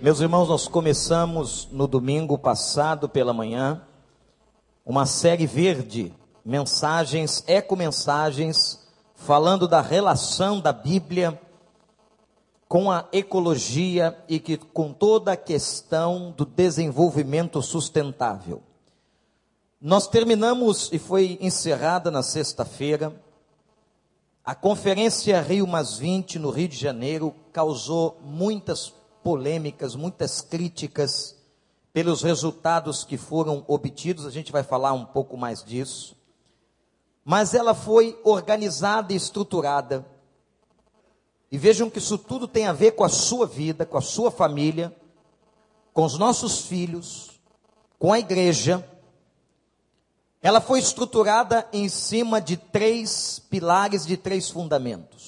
Meus irmãos, nós começamos no domingo passado pela manhã uma série verde, mensagens, eco-mensagens, falando da relação da Bíblia com a ecologia e que, com toda a questão do desenvolvimento sustentável. Nós terminamos e foi encerrada na sexta-feira a conferência Rio Mais 20 no Rio de Janeiro causou muitas polêmicas, muitas críticas pelos resultados que foram obtidos, a gente vai falar um pouco mais disso. Mas ela foi organizada e estruturada. E vejam que isso tudo tem a ver com a sua vida, com a sua família, com os nossos filhos, com a igreja. Ela foi estruturada em cima de três pilares, de três fundamentos.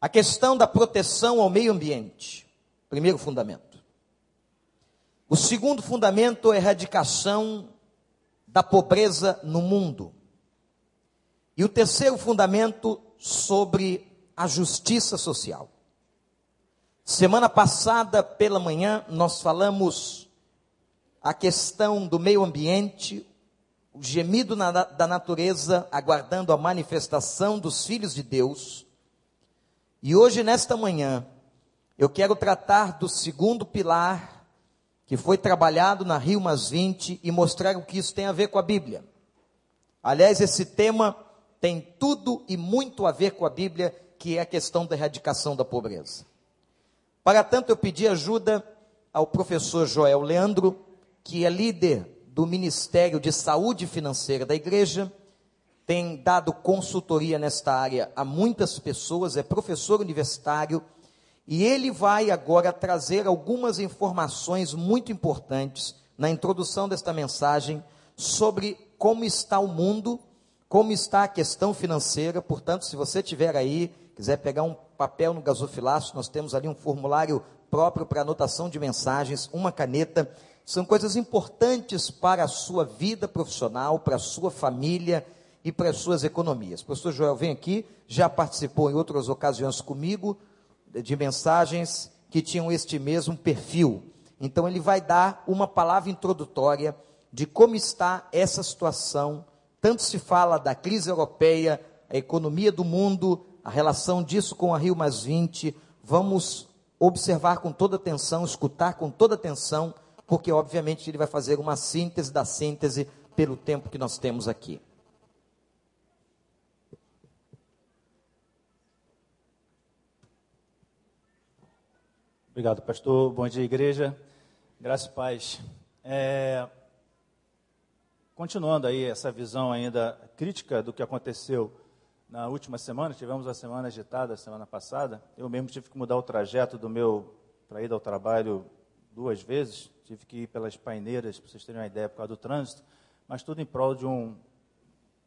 A questão da proteção ao meio ambiente, primeiro fundamento. O segundo fundamento é a erradicação da pobreza no mundo. E o terceiro fundamento sobre a justiça social. Semana passada, pela manhã, nós falamos a questão do meio ambiente, o gemido na, da natureza, aguardando a manifestação dos filhos de Deus. E hoje, nesta manhã, eu quero tratar do segundo pilar que foi trabalhado na Rio Mais 20 e mostrar o que isso tem a ver com a Bíblia. Aliás, esse tema tem tudo e muito a ver com a Bíblia, que é a questão da erradicação da pobreza. Para tanto, eu pedi ajuda ao professor Joel Leandro, que é líder do Ministério de Saúde Financeira da Igreja tem dado consultoria nesta área a muitas pessoas, é professor universitário, e ele vai agora trazer algumas informações muito importantes na introdução desta mensagem sobre como está o mundo, como está a questão financeira. Portanto, se você tiver aí, quiser pegar um papel no gasofilaço, nós temos ali um formulário próprio para anotação de mensagens, uma caneta. São coisas importantes para a sua vida profissional, para a sua família e para as suas economias. O professor Joel vem aqui, já participou em outras ocasiões comigo de mensagens que tinham este mesmo perfil. Então ele vai dar uma palavra introdutória de como está essa situação. Tanto se fala da crise europeia, a economia do mundo, a relação disso com a Rio Mais 20. Vamos observar com toda atenção, escutar com toda atenção, porque obviamente ele vai fazer uma síntese da síntese pelo tempo que nós temos aqui. Obrigado, pastor. Bom dia, igreja. Graças e paz. É, continuando aí essa visão ainda crítica do que aconteceu na última semana, tivemos a semana agitada semana passada. Eu mesmo tive que mudar o trajeto do meu para ir ao trabalho duas vezes. Tive que ir pelas paineiras, para vocês terem uma ideia, por causa do trânsito, mas tudo em prol de um,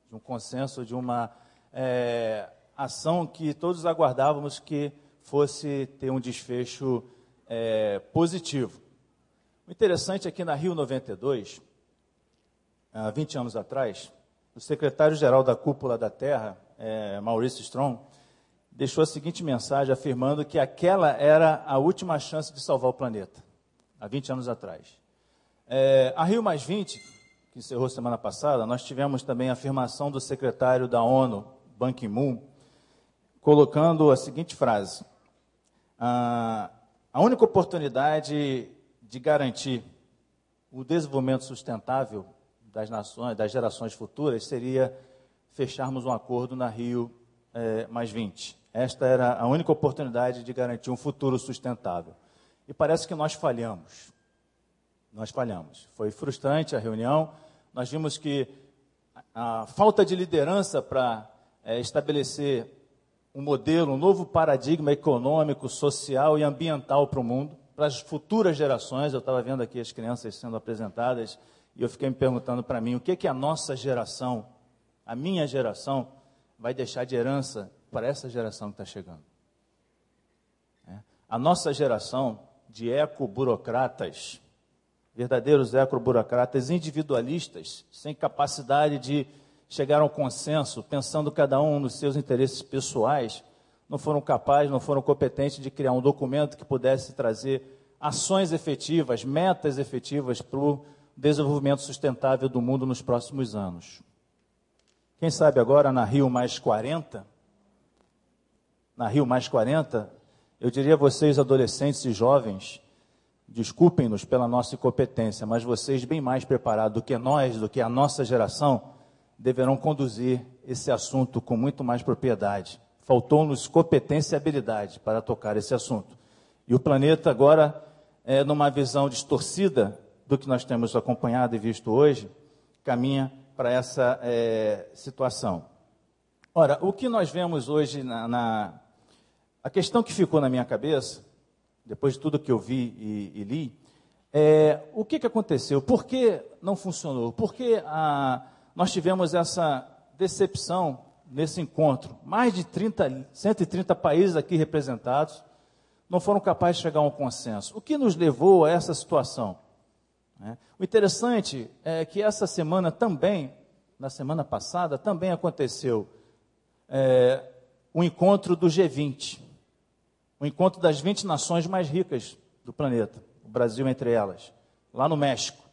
de um consenso, de uma é, ação que todos aguardávamos que fosse ter um desfecho é, positivo. O interessante é que na Rio 92, há 20 anos atrás, o secretário-geral da Cúpula da Terra, é, Maurício Strong, deixou a seguinte mensagem afirmando que aquela era a última chance de salvar o planeta, há 20 anos atrás. É, a Rio Mais 20, que encerrou semana passada, nós tivemos também a afirmação do secretário da ONU, Ban Ki-moon, colocando a seguinte frase: ah, a única oportunidade de garantir o desenvolvimento sustentável das nações, das gerações futuras, seria fecharmos um acordo na Rio é, mais 20. Esta era a única oportunidade de garantir um futuro sustentável. E parece que nós falhamos. Nós falhamos. Foi frustrante a reunião. Nós vimos que a falta de liderança para é, estabelecer um modelo, um novo paradigma econômico, social e ambiental para o mundo, para as futuras gerações. Eu estava vendo aqui as crianças sendo apresentadas e eu fiquei me perguntando para mim o que, que a nossa geração, a minha geração, vai deixar de herança para essa geração que está chegando. É. A nossa geração de eco-burocratas, verdadeiros eco-burocratas individualistas, sem capacidade de chegaram ao consenso, pensando cada um nos seus interesses pessoais, não foram capazes, não foram competentes de criar um documento que pudesse trazer ações efetivas, metas efetivas para o desenvolvimento sustentável do mundo nos próximos anos. Quem sabe agora na Rio Mais 40, na Rio Mais 40, eu diria a vocês, adolescentes e jovens, desculpem-nos pela nossa incompetência, mas vocês, bem mais preparados do que nós, do que a nossa geração, deverão conduzir esse assunto com muito mais propriedade. Faltou-nos competência e habilidade para tocar esse assunto. E o planeta agora, é, numa visão distorcida do que nós temos acompanhado e visto hoje, caminha para essa é, situação. Ora, o que nós vemos hoje na, na, A questão que ficou na minha cabeça, depois de tudo que eu vi e, e li, é o que, que aconteceu? Por que não funcionou? Por que a, nós tivemos essa decepção nesse encontro? Mais de 30, 130 países aqui representados não foram capazes de chegar a um consenso. O que nos levou a essa situação? Né? O interessante é que essa semana também, na semana passada, também aconteceu é, o encontro do G20, o encontro das 20 nações mais ricas do planeta, o Brasil entre elas, lá no México.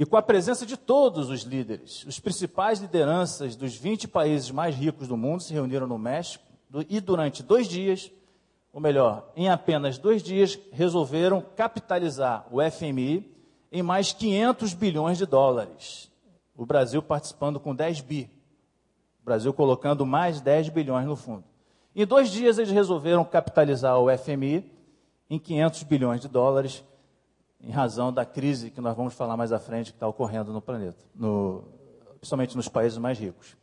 E com a presença de todos os líderes, os principais lideranças dos 20 países mais ricos do mundo se reuniram no México e durante dois dias ou melhor, em apenas dois dias, resolveram capitalizar o FMI em mais 500 bilhões de dólares. O Brasil participando com 10 bi. O Brasil colocando mais 10 bilhões no fundo. Em dois dias, eles resolveram capitalizar o FMI em 500 bilhões de dólares, em razão da crise que nós vamos falar mais à frente que está ocorrendo no planeta, no, principalmente nos países mais ricos.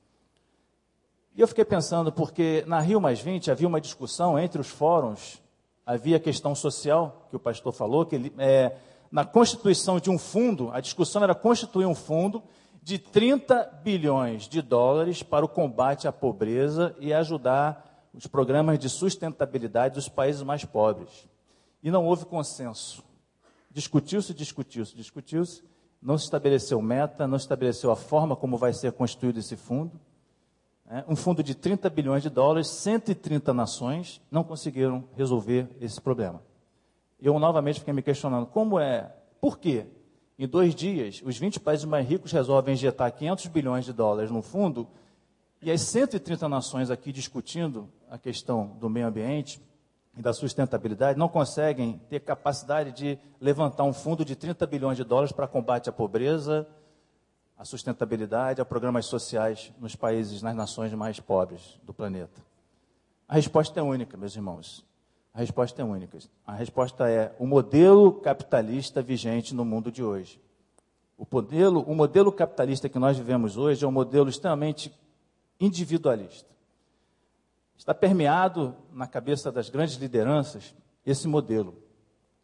E eu fiquei pensando, porque na Rio Mais 20 havia uma discussão entre os fóruns, havia a questão social, que o pastor falou, que ele, é, na constituição de um fundo, a discussão era constituir um fundo de 30 bilhões de dólares para o combate à pobreza e ajudar os programas de sustentabilidade dos países mais pobres. E não houve consenso. Discutiu-se, discutiu-se, discutiu-se, não se estabeleceu meta, não se estabeleceu a forma como vai ser constituído esse fundo. É, um fundo de 30 bilhões de dólares, 130 nações não conseguiram resolver esse problema. Eu novamente fiquei me questionando, como é, por quê? Em dois dias, os 20 países mais ricos resolvem injetar 500 bilhões de dólares no fundo, e as 130 nações aqui discutindo a questão do meio ambiente e da sustentabilidade não conseguem ter capacidade de levantar um fundo de 30 bilhões de dólares para combate à pobreza, a sustentabilidade, a programas sociais nos países, nas nações mais pobres do planeta? A resposta é única, meus irmãos. A resposta é única. A resposta é o modelo capitalista vigente no mundo de hoje. O modelo, o modelo capitalista que nós vivemos hoje é um modelo extremamente individualista. Está permeado na cabeça das grandes lideranças esse modelo,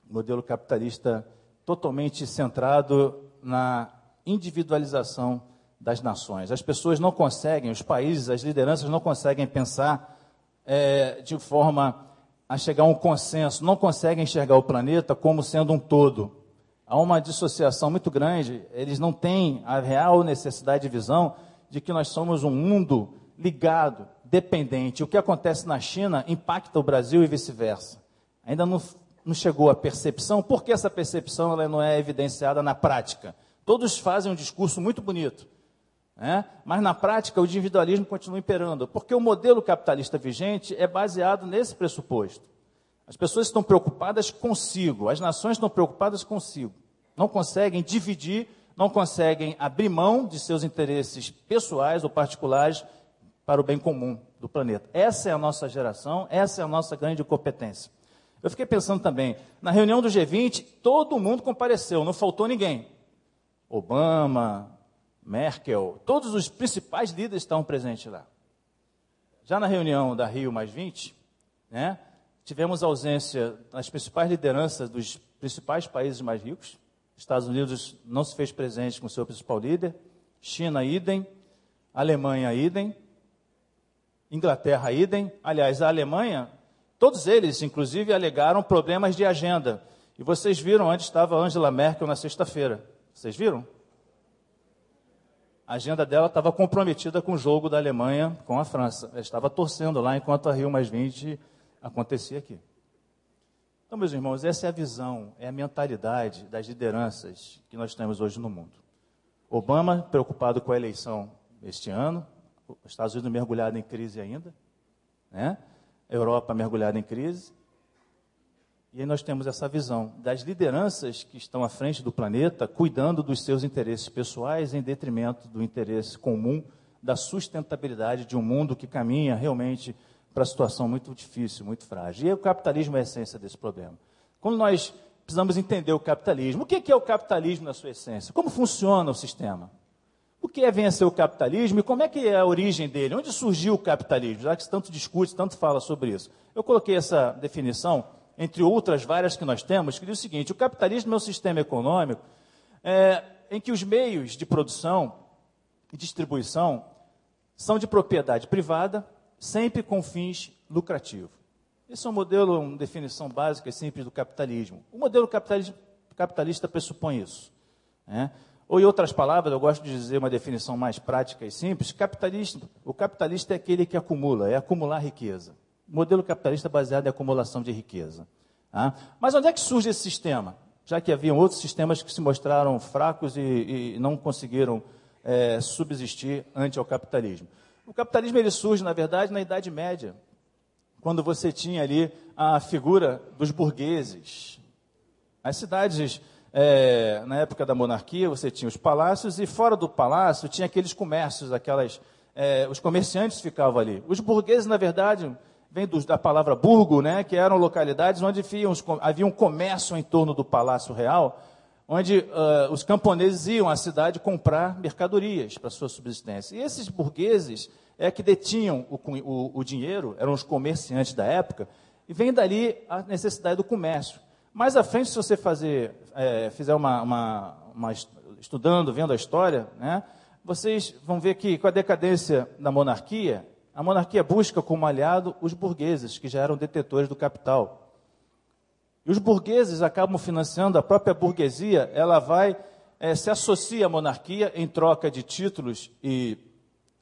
modelo capitalista totalmente centrado na individualização das nações. As pessoas não conseguem, os países, as lideranças não conseguem pensar é, de forma a chegar a um consenso, não conseguem enxergar o planeta como sendo um todo. Há uma dissociação muito grande, eles não têm a real necessidade de visão de que nós somos um mundo ligado, dependente. O que acontece na China impacta o Brasil e vice-versa. Ainda não, não chegou a percepção, porque essa percepção ela não é evidenciada na prática. Todos fazem um discurso muito bonito, né? mas na prática o individualismo continua imperando, porque o modelo capitalista vigente é baseado nesse pressuposto. As pessoas estão preocupadas consigo, as nações estão preocupadas consigo, não conseguem dividir, não conseguem abrir mão de seus interesses pessoais ou particulares para o bem comum do planeta. Essa é a nossa geração, essa é a nossa grande competência. Eu fiquei pensando também, na reunião do G20, todo mundo compareceu, não faltou ninguém. Obama, Merkel, todos os principais líderes estão presentes lá. Já na reunião da Rio mais 20, né, tivemos ausência das principais lideranças dos principais países mais ricos. Estados Unidos não se fez presente com seu principal líder, China, idem, Alemanha, idem, Inglaterra, idem. Aliás, a Alemanha, todos eles, inclusive, alegaram problemas de agenda. E vocês viram onde estava Angela Merkel na sexta-feira. Vocês viram? a agenda dela estava comprometida com o jogo da Alemanha com a França. Ela estava torcendo lá enquanto a Rio Mais 20 acontecia aqui. Então, meus irmãos, essa é a visão, é a mentalidade das lideranças que nós temos hoje no mundo. Obama, preocupado com a eleição este ano, os Estados Unidos mergulhado em crise ainda, né? Europa mergulhada em crise, e aí nós temos essa visão das lideranças que estão à frente do planeta, cuidando dos seus interesses pessoais em detrimento do interesse comum da sustentabilidade de um mundo que caminha realmente para uma situação muito difícil, muito frágil. E o capitalismo é a essência desse problema. Quando nós precisamos entender o capitalismo, o que é o capitalismo na sua essência? Como funciona o sistema? O que é vencer o capitalismo e como é que é a origem dele? Onde surgiu o capitalismo? Já que se tanto discute, tanto fala sobre isso. Eu coloquei essa definição entre outras várias que nós temos, que diz o seguinte: o capitalismo é um sistema econômico é, em que os meios de produção e distribuição são de propriedade privada, sempre com fins lucrativos. Esse é um modelo, uma definição básica e simples do capitalismo. O modelo capitalista pressupõe isso. Né? Ou, em outras palavras, eu gosto de dizer uma definição mais prática e simples: capitalista, o capitalista é aquele que acumula, é acumular riqueza modelo capitalista baseado em acumulação de riqueza. Tá? Mas onde é que surge esse sistema? Já que haviam outros sistemas que se mostraram fracos e, e não conseguiram é, subsistir ante o capitalismo. O capitalismo ele surge, na verdade, na Idade Média, quando você tinha ali a figura dos burgueses. As cidades, é, na época da monarquia, você tinha os palácios e fora do palácio tinha aqueles comércios, aquelas, é, os comerciantes ficavam ali. Os burgueses, na verdade, vem do, da palavra burgo, né, que eram localidades onde havia um comércio em torno do Palácio Real, onde uh, os camponeses iam à cidade comprar mercadorias para sua subsistência. E esses burgueses é que detinham o, o, o dinheiro, eram os comerciantes da época, e vem dali a necessidade do comércio. Mais à frente, se você fazer, é, fizer uma, uma, uma, estudando, vendo a história, né, vocês vão ver que com a decadência da monarquia, a monarquia busca como aliado os burgueses, que já eram detetores do capital. E os burgueses acabam financiando a própria burguesia, ela vai, é, se associa à monarquia em troca de títulos e,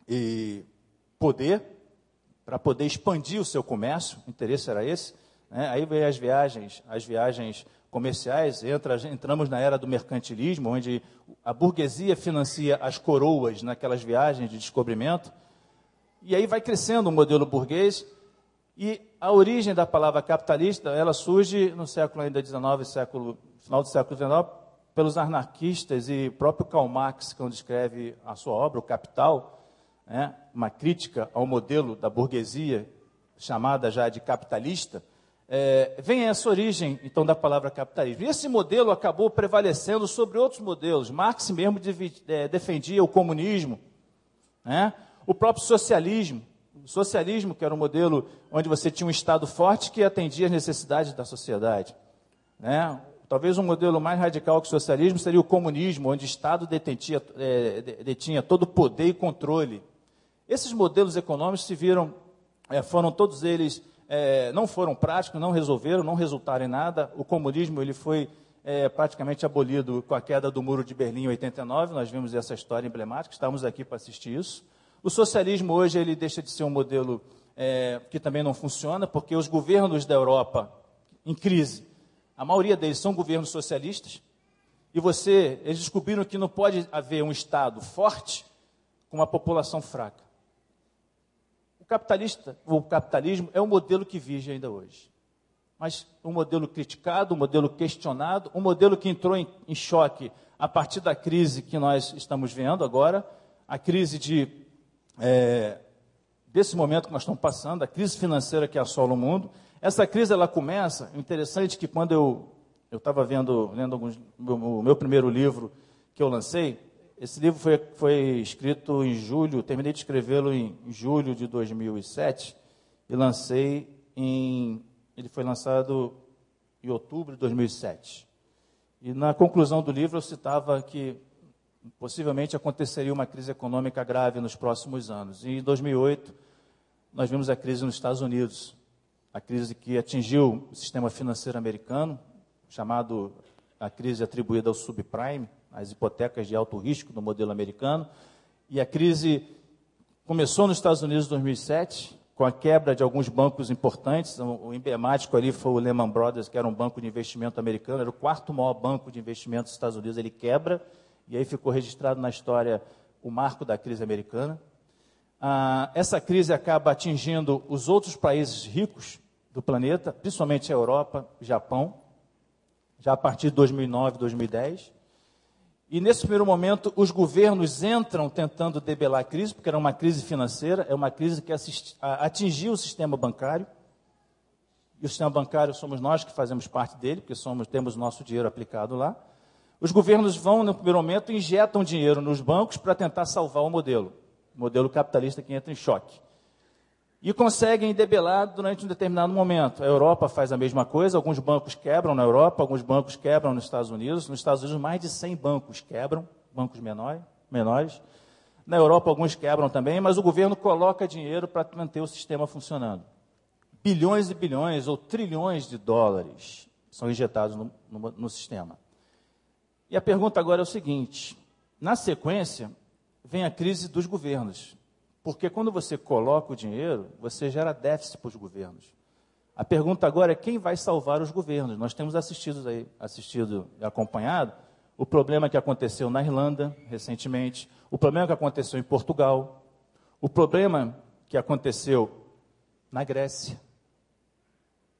e poder, para poder expandir o seu comércio, o interesse era esse. Né? Aí vem as viagens, as viagens comerciais, entra, entramos na era do mercantilismo, onde a burguesia financia as coroas naquelas viagens de descobrimento. E aí vai crescendo o modelo burguês e a origem da palavra capitalista, ela surge no século ainda XIX, século, final do século XIX, pelos anarquistas e próprio Karl Marx, quando escreve a sua obra, O Capital, né, uma crítica ao modelo da burguesia, chamada já de capitalista, é, vem essa origem, então, da palavra capitalismo. E esse modelo acabou prevalecendo sobre outros modelos. Marx mesmo é, defendia o comunismo, né? o próprio socialismo. O socialismo, que era um modelo onde você tinha um Estado forte que atendia as necessidades da sociedade. Né? Talvez um modelo mais radical que o socialismo seria o comunismo, onde o Estado detentia, é, detinha todo o poder e controle. Esses modelos econômicos se viram, é, foram todos eles, é, não foram práticos, não resolveram, não resultaram em nada. O comunismo ele foi é, praticamente abolido com a queda do Muro de Berlim em 89. Nós vimos essa história emblemática, estamos aqui para assistir isso. O socialismo hoje ele deixa de ser um modelo é, que também não funciona, porque os governos da Europa em crise, a maioria deles são governos socialistas, e você, eles descobriram que não pode haver um Estado forte com uma população fraca. Capitalista, o capitalismo é um modelo que vive ainda hoje. Mas um modelo criticado, um modelo questionado, um modelo que entrou em, em choque a partir da crise que nós estamos vendo agora, a crise de é, desse momento que nós estamos passando, a crise financeira que assola o mundo. Essa crise ela começa, interessante que quando eu eu estava vendo, lendo alguns, o meu primeiro livro que eu lancei, esse livro foi, foi escrito em julho, terminei de escrevê-lo em, julho de 2007 e lancei em, ele foi lançado em outubro de 2007. E na conclusão do livro eu citava que possivelmente aconteceria uma crise econômica grave nos próximos anos. E em 2008, nós vimos a crise nos Estados Unidos, a crise que atingiu o sistema financeiro americano, chamado a crise atribuída ao subprime, as hipotecas de alto risco do modelo americano, E a crise começou nos Estados Unidos em 2007, com a quebra de alguns bancos importantes. O emblemático ali foi o Lehman Brothers, que era um banco de investimento americano, era o quarto maior banco de investimento dos Estados Unidos. Ele quebra, e aí ficou registrado na história o marco da crise americana. Ah, essa crise acaba atingindo os outros países ricos do planeta, principalmente a Europa, Japão, já a partir de 2009, 2010. E nesse primeiro momento, os governos entram tentando debelar a crise, porque era uma crise financeira, é uma crise que atingiu o sistema bancário. E o sistema bancário somos nós que fazemos parte dele, porque somos, temos nosso dinheiro aplicado lá. Os governos vão, no primeiro momento, injetam dinheiro nos bancos para tentar salvar o modelo, o modelo capitalista que entra em choque e conseguem debelar durante um determinado momento. A Europa faz a mesma coisa, alguns bancos quebram na Europa, alguns bancos quebram nos Estados Unidos. Nos Estados Unidos, mais de 100 bancos quebram, bancos menores. menores. Na Europa, alguns quebram também, mas o governo coloca dinheiro para manter o sistema funcionando. Bilhões e bilhões ou trilhões de dólares são injetados no, no, no sistema. E a pergunta agora é o seguinte: na sequência, vem a crise dos governos. Porque quando você coloca o dinheiro, você gera déficit para os governos. A pergunta agora é quem vai salvar os governos. Nós temos assistido aí, assistido e acompanhado o problema que aconteceu na Irlanda recentemente, o problema que aconteceu em Portugal, o problema que aconteceu na Grécia,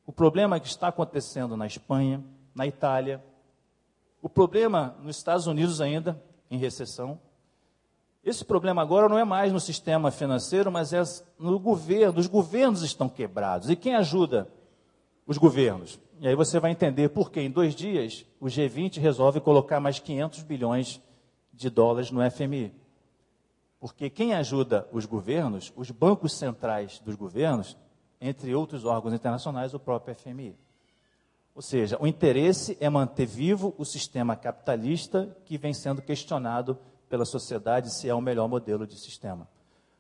o problema que está acontecendo na Espanha, na Itália, o problema nos Estados Unidos ainda em recessão. Esse problema agora não é mais no sistema financeiro, mas é no governo. Os governos estão quebrados. E quem ajuda os governos? E aí você vai entender por que em dois dias o G20 resolve colocar mais 500 bilhões de dólares no FMI. Porque quem ajuda os governos, os bancos centrais dos governos, entre outros órgãos internacionais, o próprio FMI. Ou seja, o interesse é manter vivo o sistema capitalista que vem sendo questionado pela sociedade se é o melhor modelo de sistema.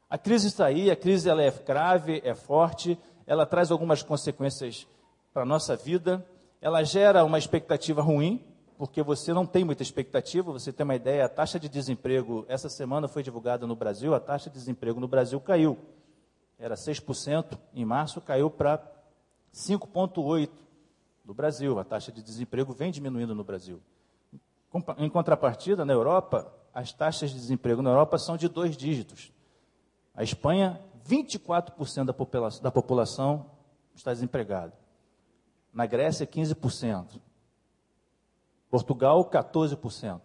A crise está aí, a crise ela é grave, é forte, ela traz algumas consequências para a nossa vida, ela gera uma expectativa ruim, porque você não tem muita expectativa, você tem uma ideia, a taxa de desemprego, essa semana foi divulgada no Brasil, a taxa de desemprego no Brasil caiu. Era 6%, em março caiu para 5,8% no Brasil. A taxa de desemprego vem diminuindo no Brasil. Em contrapartida, na Europa, as taxas de desemprego na Europa são de dois dígitos. A Espanha, 24% da população, da população está desempregada. Na Grécia, 15%. Portugal, 14%.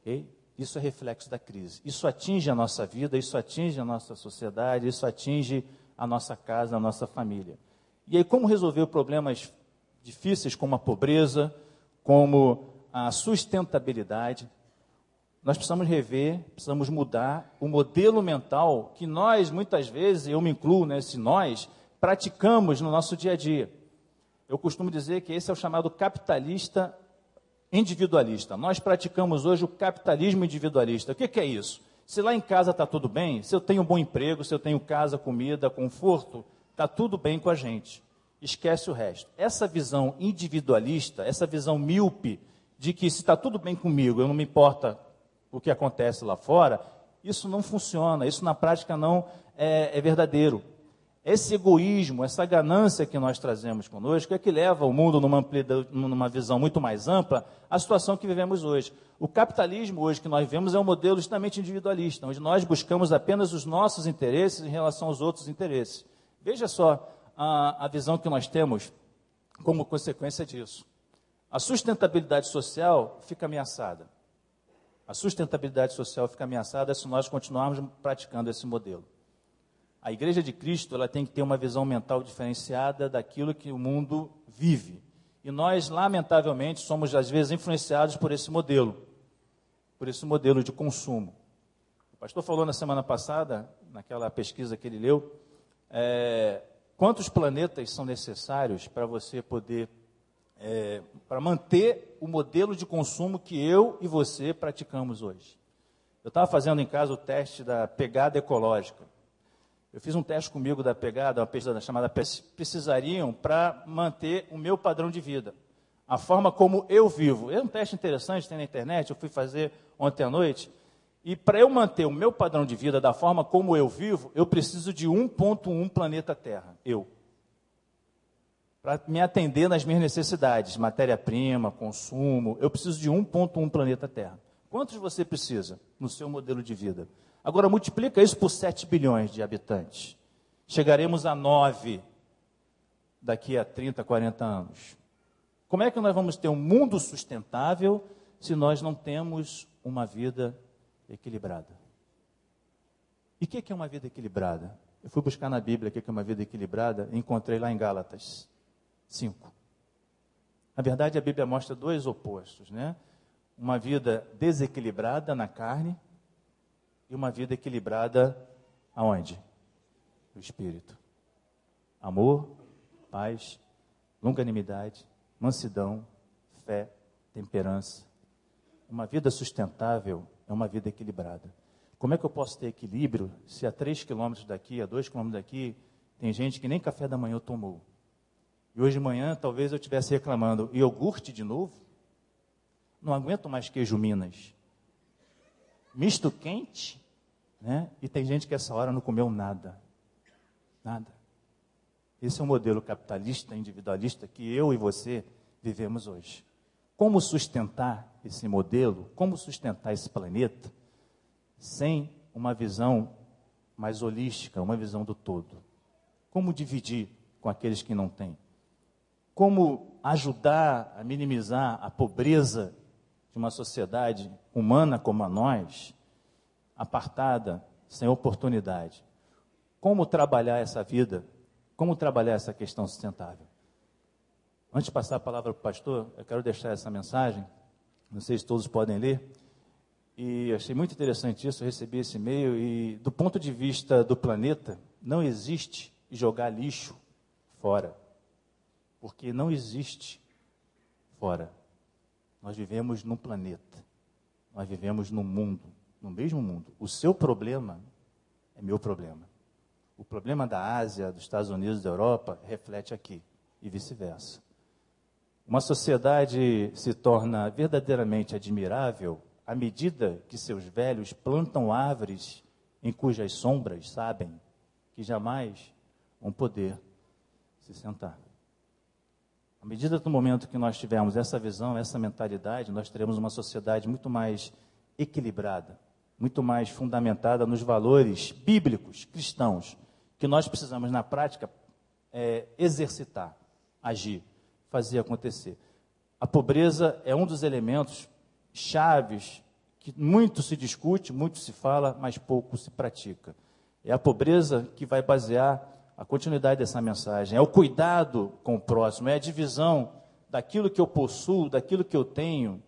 Okay? Isso é reflexo da crise. Isso atinge a nossa vida, isso atinge a nossa sociedade, isso atinge a nossa casa, a nossa família. E aí, como resolver problemas difíceis como a pobreza, como a sustentabilidade? Nós precisamos rever, precisamos mudar o modelo mental que nós, muitas vezes, eu me incluo nesse nós, praticamos no nosso dia a dia. Eu costumo dizer que esse é o chamado capitalista individualista. Nós praticamos hoje o capitalismo individualista. O que, que é isso? Se lá em casa está tudo bem, se eu tenho um bom emprego, se eu tenho casa, comida, conforto, está tudo bem com a gente. Esquece o resto. Essa visão individualista, essa visão míope de que se está tudo bem comigo, eu não me importa o que acontece lá fora, isso não funciona, isso na prática não é, é verdadeiro. Esse egoísmo, essa ganância que nós trazemos conosco é que leva o mundo numa, numa visão muito mais ampla à situação que vivemos hoje. O capitalismo hoje que nós vemos é um modelo extremamente individualista, onde nós buscamos apenas os nossos interesses em relação aos outros interesses. Veja só a, a visão que nós temos como consequência disso. A sustentabilidade social fica ameaçada. A sustentabilidade social fica ameaçada se nós continuarmos praticando esse modelo. A Igreja de Cristo ela tem que ter uma visão mental diferenciada daquilo que o mundo vive. E nós, lamentavelmente, somos às vezes influenciados por esse modelo, por esse modelo de consumo. O pastor falou na semana passada, naquela pesquisa que ele leu, é, quantos planetas são necessários para você poder é, para manter o modelo de consumo que eu e você praticamos hoje. Eu estava fazendo em casa o teste da pegada ecológica. Eu fiz um teste comigo da pegada, uma pesquisa chamada Precisariam para manter o meu padrão de vida, a forma como eu vivo. É um teste interessante, tem na internet, eu fui fazer ontem à noite. E para eu manter o meu padrão de vida da forma como eu vivo, eu preciso de 1.1 planeta Terra, eu. Para me atender nas minhas necessidades, matéria-prima, consumo, eu preciso de 1.1 planeta Terra. Quantos você precisa no seu modelo de vida? Agora multiplica isso por 7 bilhões de habitantes. Chegaremos a 9 daqui a 30, 40 anos. Como é que nós vamos ter um mundo sustentável se nós não temos uma vida equilibrada? E o que é uma vida equilibrada? Eu fui buscar na Bíblia o que é uma vida equilibrada e encontrei lá em Gálatas 5. Na verdade, a Bíblia mostra dois opostos, né? Uma vida desequilibrada na carne e uma vida equilibrada aonde? No espírito. Amor, paz, longanimidade, mansidão, fé, temperança. Uma vida sustentável é uma vida equilibrada. Como é que eu posso ter equilíbrio se a três quilômetros daqui, a dois quilômetros daqui, tem gente que nem café da manhã tomou? E hoje de manhã talvez eu estivesse reclamando, iogurte de novo? Não aguento mais queijo Minas. Misto quente, né? E tem gente que essa hora não comeu nada. Nada. Esse é o modelo capitalista, individualista que eu e você vivemos hoje. Como sustentar esse modelo? Como sustentar esse planeta sem uma visão mais holística, uma visão do todo? Como dividir com aqueles que não têm? Como ajudar a minimizar a pobreza de uma sociedade humana como a nós, apartada, sem oportunidade? Como trabalhar essa vida como trabalhar essa questão sustentável? Antes de passar a palavra para o pastor, eu quero deixar essa mensagem. Não sei se todos podem ler. E achei muito interessante isso, recebi esse e-mail. E do ponto de vista do planeta, não existe jogar lixo fora. Porque não existe fora. Nós vivemos num planeta. Nós vivemos num mundo, no mesmo mundo. O seu problema é meu problema. O problema da Ásia, dos Estados Unidos, da Europa, reflete aqui e vice-versa. Uma sociedade se torna verdadeiramente admirável à medida que seus velhos plantam árvores em cujas sombras sabem que jamais vão poder se sentar. À medida do momento que nós tivermos essa visão, essa mentalidade, nós teremos uma sociedade muito mais equilibrada, muito mais fundamentada nos valores bíblicos cristãos que nós precisamos, na prática, é, exercitar, agir, fazer acontecer. A pobreza é um dos elementos chaves que muito se discute, muito se fala, mas pouco se pratica. É a pobreza que vai basear a continuidade dessa mensagem. É o cuidado com o próximo, é a divisão daquilo que eu possuo, daquilo que eu tenho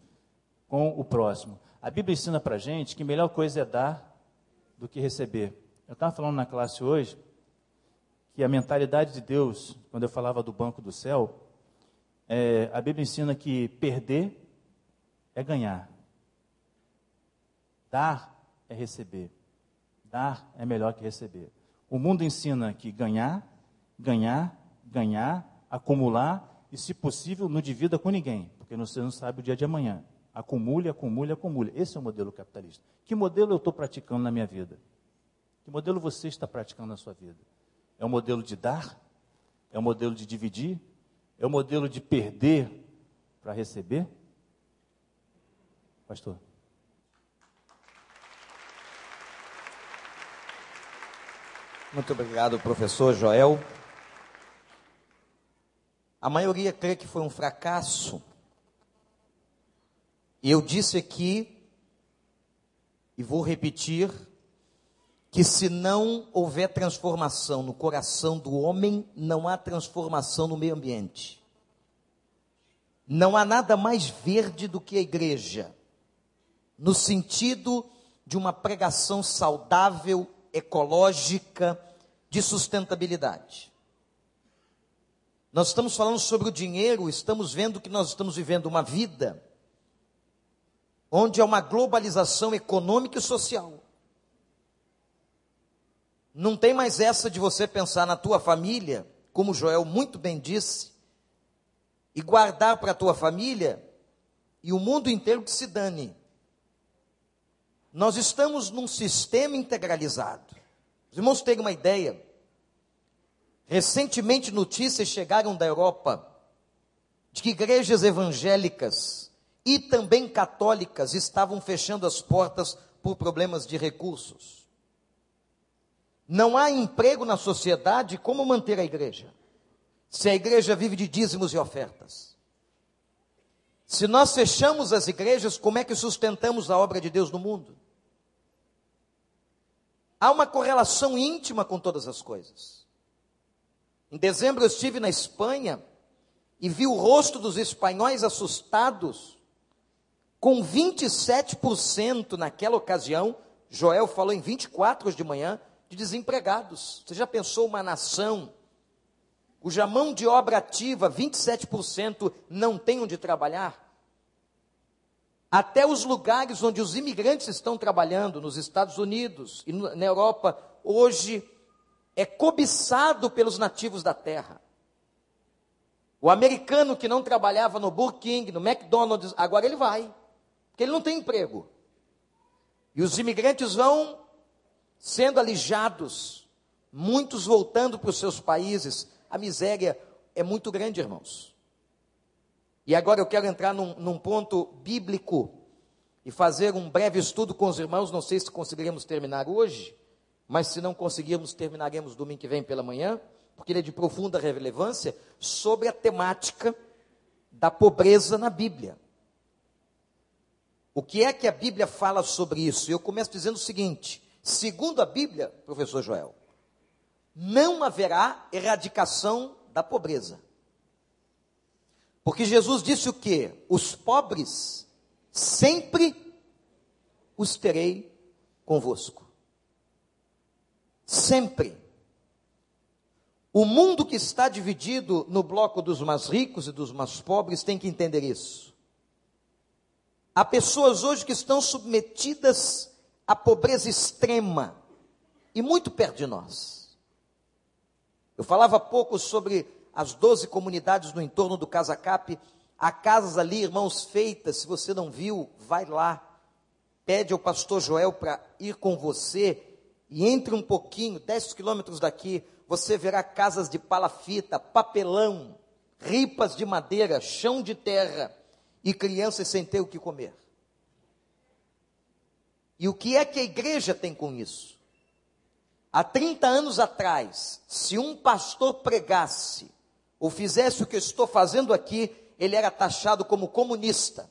com o próximo. A Bíblia ensina para gente que a melhor coisa é dar do que receber. Eu estava falando na classe hoje que a mentalidade de Deus, quando eu falava do banco do céu, é, a Bíblia ensina que perder é ganhar, dar é receber, dar é melhor que receber. O mundo ensina que ganhar, ganhar, ganhar, acumular e, se possível, não divida com ninguém, porque você não sabe o dia de amanhã. Acumule, acumule, acumule. Esse é o modelo capitalista. Que modelo eu estou praticando na minha vida? Que modelo você está praticando na sua vida? É o modelo de dar? É o modelo de dividir? É o modelo de perder para receber? Pastor. Muito obrigado, professor Joel. A maioria crê que foi um fracasso. E eu disse aqui, e vou repetir, que se não houver transformação no coração do homem, não há transformação no meio ambiente. Não há nada mais verde do que a igreja, no sentido de uma pregação saudável, ecológica, de sustentabilidade. Nós estamos falando sobre o dinheiro, estamos vendo que nós estamos vivendo uma vida onde há uma globalização econômica e social. Não tem mais essa de você pensar na tua família, como Joel muito bem disse, e guardar para a tua família e o mundo inteiro que se dane. Nós estamos num sistema integralizado. Os irmãos terem uma ideia. Recentemente, notícias chegaram da Europa de que igrejas evangélicas e também católicas estavam fechando as portas por problemas de recursos. Não há emprego na sociedade, como manter a igreja? Se a igreja vive de dízimos e ofertas. Se nós fechamos as igrejas, como é que sustentamos a obra de Deus no mundo? Há uma correlação íntima com todas as coisas. Em dezembro eu estive na Espanha e vi o rosto dos espanhóis assustados, com 27% naquela ocasião, Joel falou em 24 de manhã, de desempregados. Você já pensou uma nação cuja mão de obra ativa, 27%, não tem onde trabalhar? Até os lugares onde os imigrantes estão trabalhando, nos Estados Unidos e na Europa, hoje é cobiçado pelos nativos da terra. O americano que não trabalhava no Burger King, no McDonald's, agora ele vai, porque ele não tem emprego. E os imigrantes vão sendo alijados, muitos voltando para os seus países. A miséria é muito grande, irmãos. E agora eu quero entrar num, num ponto bíblico e fazer um breve estudo com os irmãos. Não sei se conseguiremos terminar hoje, mas se não conseguirmos, terminaremos domingo que vem pela manhã, porque ele é de profunda relevância sobre a temática da pobreza na Bíblia. O que é que a Bíblia fala sobre isso? Eu começo dizendo o seguinte: segundo a Bíblia, professor Joel, não haverá erradicação da pobreza. Porque Jesus disse o que? Os pobres sempre os terei convosco. Sempre. O mundo que está dividido no bloco dos mais ricos e dos mais pobres tem que entender isso. Há pessoas hoje que estão submetidas à pobreza extrema e muito perto de nós. Eu falava há pouco sobre as 12 comunidades no entorno do Casa Cap. Há casas ali, irmãos, feitas. Se você não viu, vai lá. Pede ao pastor Joel para ir com você e entre um pouquinho, 10 quilômetros daqui, você verá casas de palafita, papelão, ripas de madeira, chão de terra e crianças sem ter o que comer. E o que é que a igreja tem com isso? Há 30 anos atrás, se um pastor pregasse ou fizesse o que eu estou fazendo aqui, ele era taxado como comunista.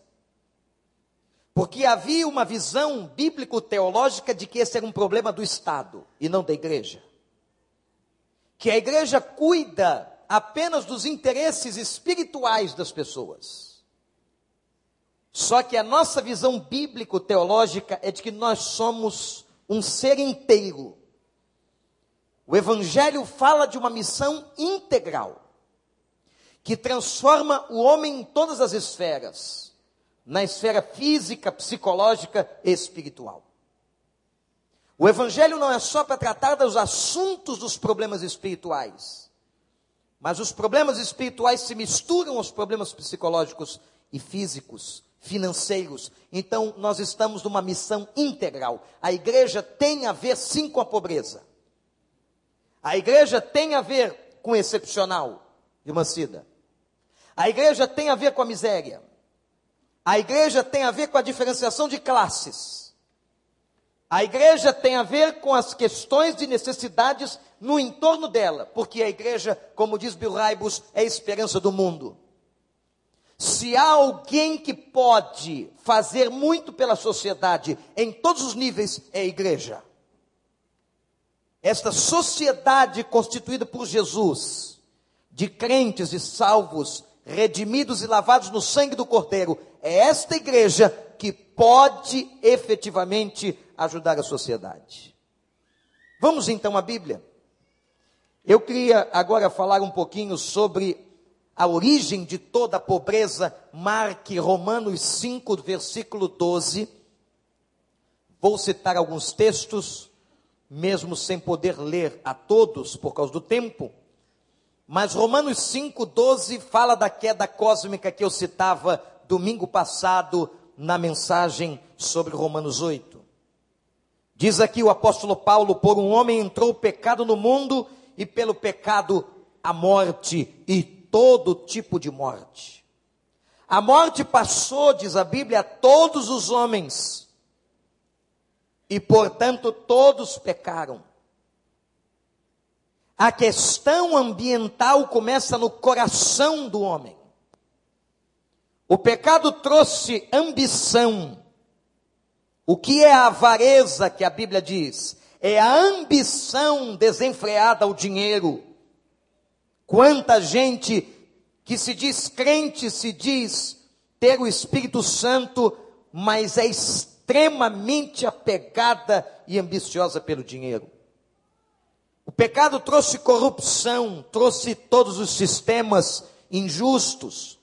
Porque havia uma visão bíblico-teológica de que esse era um problema do Estado e não da igreja. Que a igreja cuida apenas dos interesses espirituais das pessoas. Só que a nossa visão bíblico-teológica é de que nós somos um ser inteiro. O Evangelho fala de uma missão integral que transforma o homem em todas as esferas, na esfera física, psicológica e espiritual. O Evangelho não é só para tratar dos assuntos dos problemas espirituais, mas os problemas espirituais se misturam aos problemas psicológicos e físicos, financeiros. Então, nós estamos numa missão integral. A igreja tem a ver sim com a pobreza. A igreja tem a ver com o excepcional, irmã Cida. A igreja tem a ver com a miséria. A igreja tem a ver com a diferenciação de classes. A igreja tem a ver com as questões de necessidades no entorno dela, porque a igreja, como diz Bill Raibus, é a esperança do mundo. Se há alguém que pode fazer muito pela sociedade em todos os níveis, é a igreja. Esta sociedade constituída por Jesus, de crentes e salvos, redimidos e lavados no sangue do Cordeiro, é esta igreja que pode efetivamente ajudar a sociedade. Vamos então à Bíblia. Eu queria agora falar um pouquinho sobre a origem de toda a pobreza. Marque Romanos 5, versículo 12. Vou citar alguns textos, mesmo sem poder ler a todos por causa do tempo. Mas Romanos 5,12 fala da queda cósmica que eu citava domingo passado na mensagem sobre Romanos 8. Diz aqui o apóstolo Paulo: por um homem entrou o pecado no mundo, e pelo pecado a morte e todo tipo de morte. A morte passou, diz a Bíblia, a todos os homens, e portanto todos pecaram. A questão ambiental começa no coração do homem. O pecado trouxe ambição, o que é a avareza que a Bíblia diz? É a ambição desenfreada ao dinheiro. Quanta gente que se diz crente, se diz ter o Espírito Santo, mas é extremamente apegada e ambiciosa pelo dinheiro. O pecado trouxe corrupção, trouxe todos os sistemas injustos.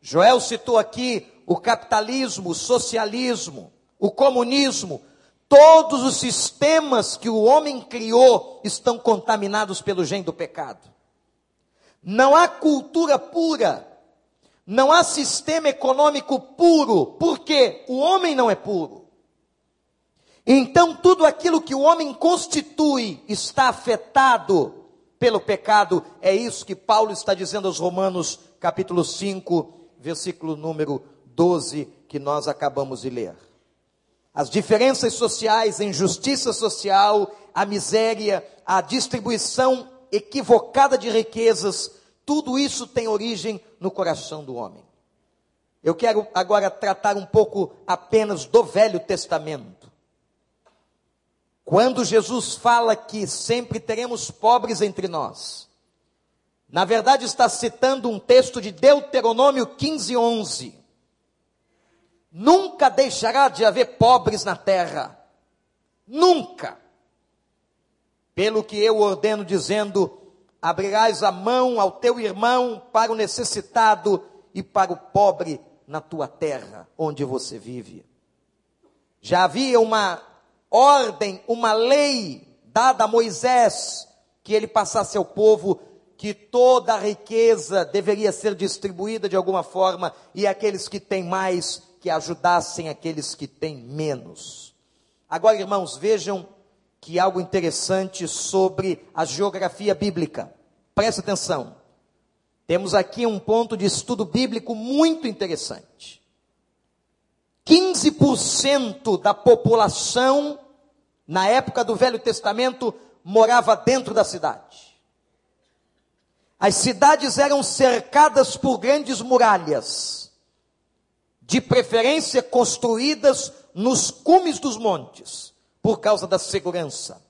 Joel citou aqui o capitalismo, o socialismo o comunismo, todos os sistemas que o homem criou estão contaminados pelo gene do pecado. Não há cultura pura, não há sistema econômico puro, porque o homem não é puro. Então, tudo aquilo que o homem constitui está afetado pelo pecado. É isso que Paulo está dizendo aos Romanos, capítulo 5, versículo número 12, que nós acabamos de ler. As diferenças sociais, a injustiça social, a miséria, a distribuição equivocada de riquezas, tudo isso tem origem no coração do homem. Eu quero agora tratar um pouco apenas do Velho Testamento. Quando Jesus fala que sempre teremos pobres entre nós, na verdade está citando um texto de Deuteronômio 15, 11 Nunca deixará de haver pobres na terra. Nunca. Pelo que eu ordeno, dizendo: abrirás a mão ao teu irmão para o necessitado e para o pobre na tua terra, onde você vive. Já havia uma ordem, uma lei dada a Moisés, que ele passasse ao povo que toda a riqueza deveria ser distribuída de alguma forma e aqueles que têm mais que ajudassem aqueles que têm menos. Agora, irmãos, vejam que algo interessante sobre a geografia bíblica. Preste atenção. Temos aqui um ponto de estudo bíblico muito interessante. 15% da população na época do Velho Testamento morava dentro da cidade. As cidades eram cercadas por grandes muralhas de preferência construídas nos cumes dos montes, por causa da segurança.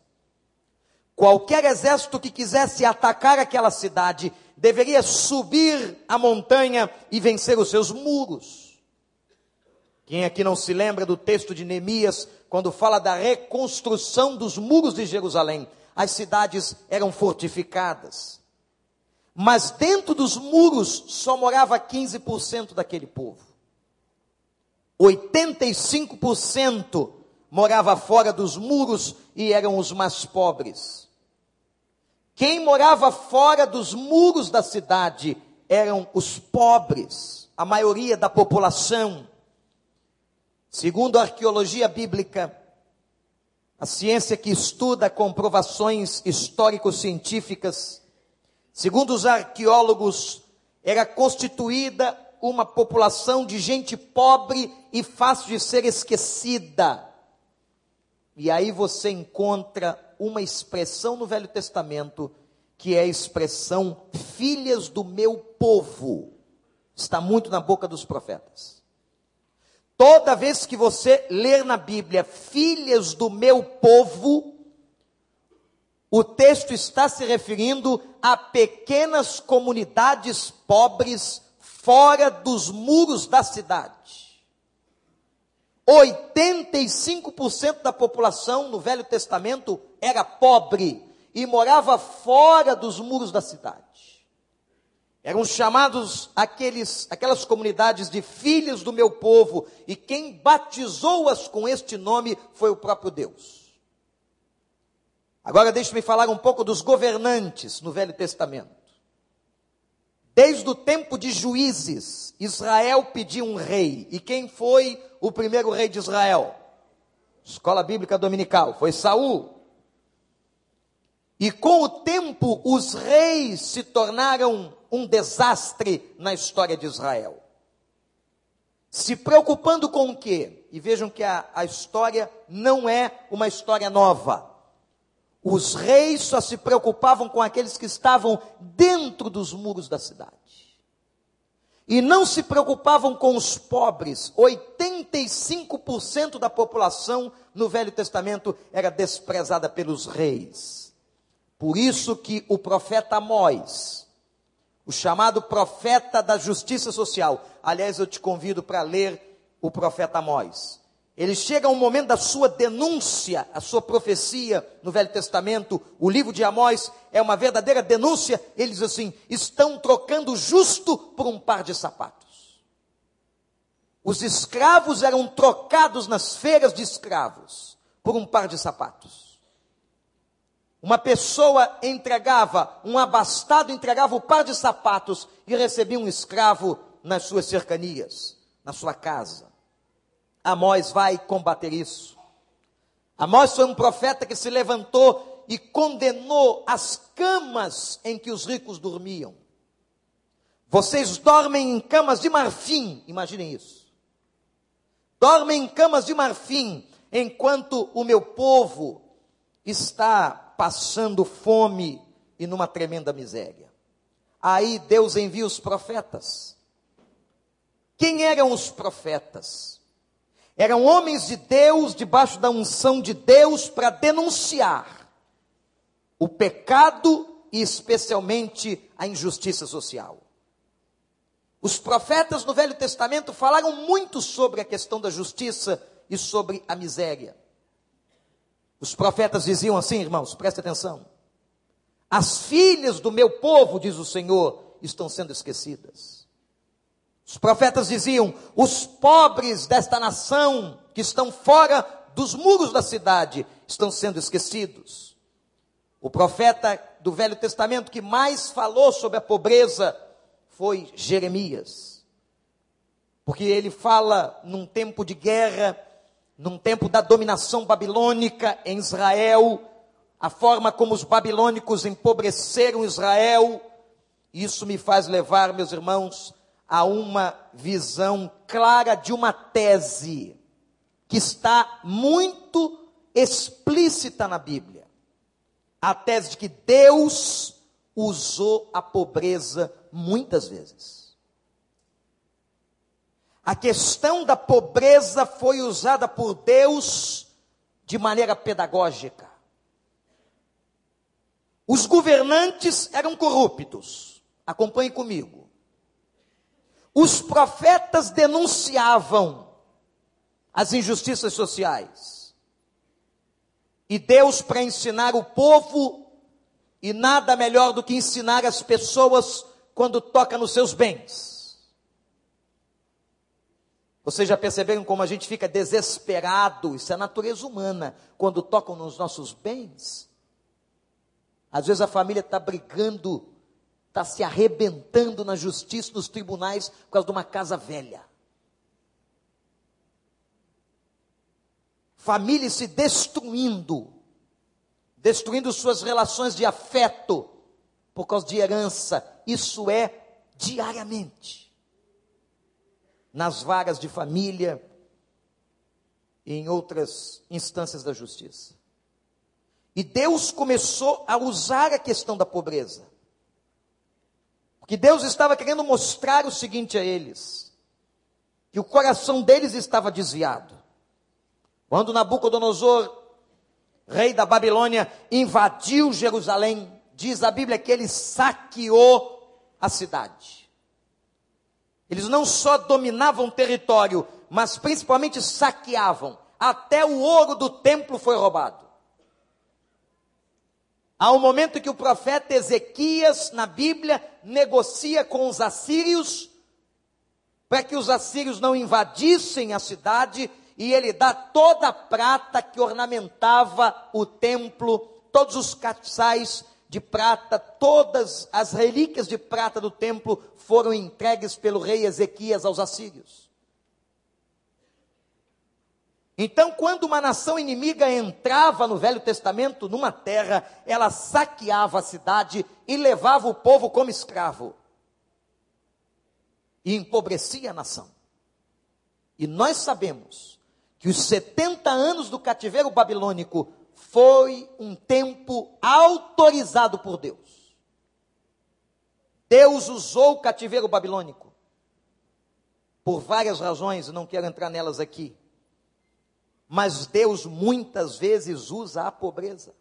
Qualquer exército que quisesse atacar aquela cidade deveria subir a montanha e vencer os seus muros. Quem aqui não se lembra do texto de Neemias, quando fala da reconstrução dos muros de Jerusalém? As cidades eram fortificadas. Mas dentro dos muros só morava 15% daquele povo. 85% morava fora dos muros e eram os mais pobres. Quem morava fora dos muros da cidade eram os pobres, a maioria da população. Segundo a arqueologia bíblica, a ciência que estuda comprovações histórico-científicas, segundo os arqueólogos, era constituída uma população de gente pobre e fácil de ser esquecida. E aí você encontra uma expressão no Velho Testamento que é a expressão filhas do meu povo. Está muito na boca dos profetas. Toda vez que você ler na Bíblia filhas do meu povo, o texto está se referindo a pequenas comunidades pobres fora dos muros da cidade. 85% da população no Velho Testamento era pobre e morava fora dos muros da cidade. Eram chamados aqueles, aquelas comunidades de filhos do meu povo, e quem batizou-as com este nome foi o próprio Deus. Agora deixe-me falar um pouco dos governantes no Velho Testamento. Desde o tempo de juízes, Israel pediu um rei. E quem foi o primeiro rei de Israel? escola bíblica dominical, foi Saul. E com o tempo, os reis se tornaram um desastre na história de Israel. Se preocupando com o quê? E vejam que a, a história não é uma história nova. Os reis só se preocupavam com aqueles que estavam dentro dos muros da cidade. E não se preocupavam com os pobres. 85% da população no Velho Testamento era desprezada pelos reis. Por isso que o profeta Amós, o chamado profeta da justiça social, aliás, eu te convido para ler o profeta Amós. Ele chega a um momento da sua denúncia, a sua profecia no Velho Testamento, o livro de Amós é uma verdadeira denúncia. Ele diz assim: estão trocando justo por um par de sapatos. Os escravos eram trocados nas feiras de escravos por um par de sapatos. Uma pessoa entregava, um abastado entregava o par de sapatos e recebia um escravo nas suas cercanias, na sua casa. Amós vai combater isso. Amós foi um profeta que se levantou e condenou as camas em que os ricos dormiam. Vocês dormem em camas de marfim, imaginem isso. Dormem em camas de marfim, enquanto o meu povo está passando fome e numa tremenda miséria. Aí Deus envia os profetas. Quem eram os profetas? Eram homens de Deus, debaixo da unção de Deus, para denunciar o pecado e especialmente a injustiça social. Os profetas no Velho Testamento falaram muito sobre a questão da justiça e sobre a miséria. Os profetas diziam assim, irmãos, preste atenção. As filhas do meu povo, diz o Senhor, estão sendo esquecidas. Os profetas diziam: os pobres desta nação que estão fora dos muros da cidade estão sendo esquecidos. O profeta do Velho Testamento que mais falou sobre a pobreza foi Jeremias. Porque ele fala num tempo de guerra, num tempo da dominação babilônica em Israel, a forma como os babilônicos empobreceram Israel. Isso me faz levar, meus irmãos, a uma visão clara de uma tese que está muito explícita na Bíblia. A tese de que Deus usou a pobreza muitas vezes. A questão da pobreza foi usada por Deus de maneira pedagógica. Os governantes eram corruptos. Acompanhe comigo. Os profetas denunciavam as injustiças sociais. E Deus, para ensinar o povo, e nada melhor do que ensinar as pessoas quando toca nos seus bens. Vocês já perceberam como a gente fica desesperado? Isso é a natureza humana. Quando tocam nos nossos bens. Às vezes a família está brigando está se arrebentando na justiça, nos tribunais, por causa de uma casa velha. Famílias se destruindo, destruindo suas relações de afeto, por causa de herança. Isso é diariamente. Nas vagas de família e em outras instâncias da justiça. E Deus começou a usar a questão da pobreza porque Deus estava querendo mostrar o seguinte a eles: que o coração deles estava desviado. Quando Nabucodonosor, rei da Babilônia, invadiu Jerusalém, diz a Bíblia que ele saqueou a cidade. Eles não só dominavam território, mas principalmente saqueavam. Até o ouro do templo foi roubado. Há um momento que o profeta Ezequias, na Bíblia, negocia com os assírios, para que os assírios não invadissem a cidade, e ele dá toda a prata que ornamentava o templo, todos os caçais de prata, todas as relíquias de prata do templo foram entregues pelo rei Ezequias aos assírios. Então, quando uma nação inimiga entrava no Velho Testamento, numa terra, ela saqueava a cidade e levava o povo como escravo. E empobrecia a nação. E nós sabemos que os 70 anos do cativeiro babilônico foi um tempo autorizado por Deus. Deus usou o cativeiro babilônico por várias razões, não quero entrar nelas aqui. Mas Deus muitas vezes usa a pobreza.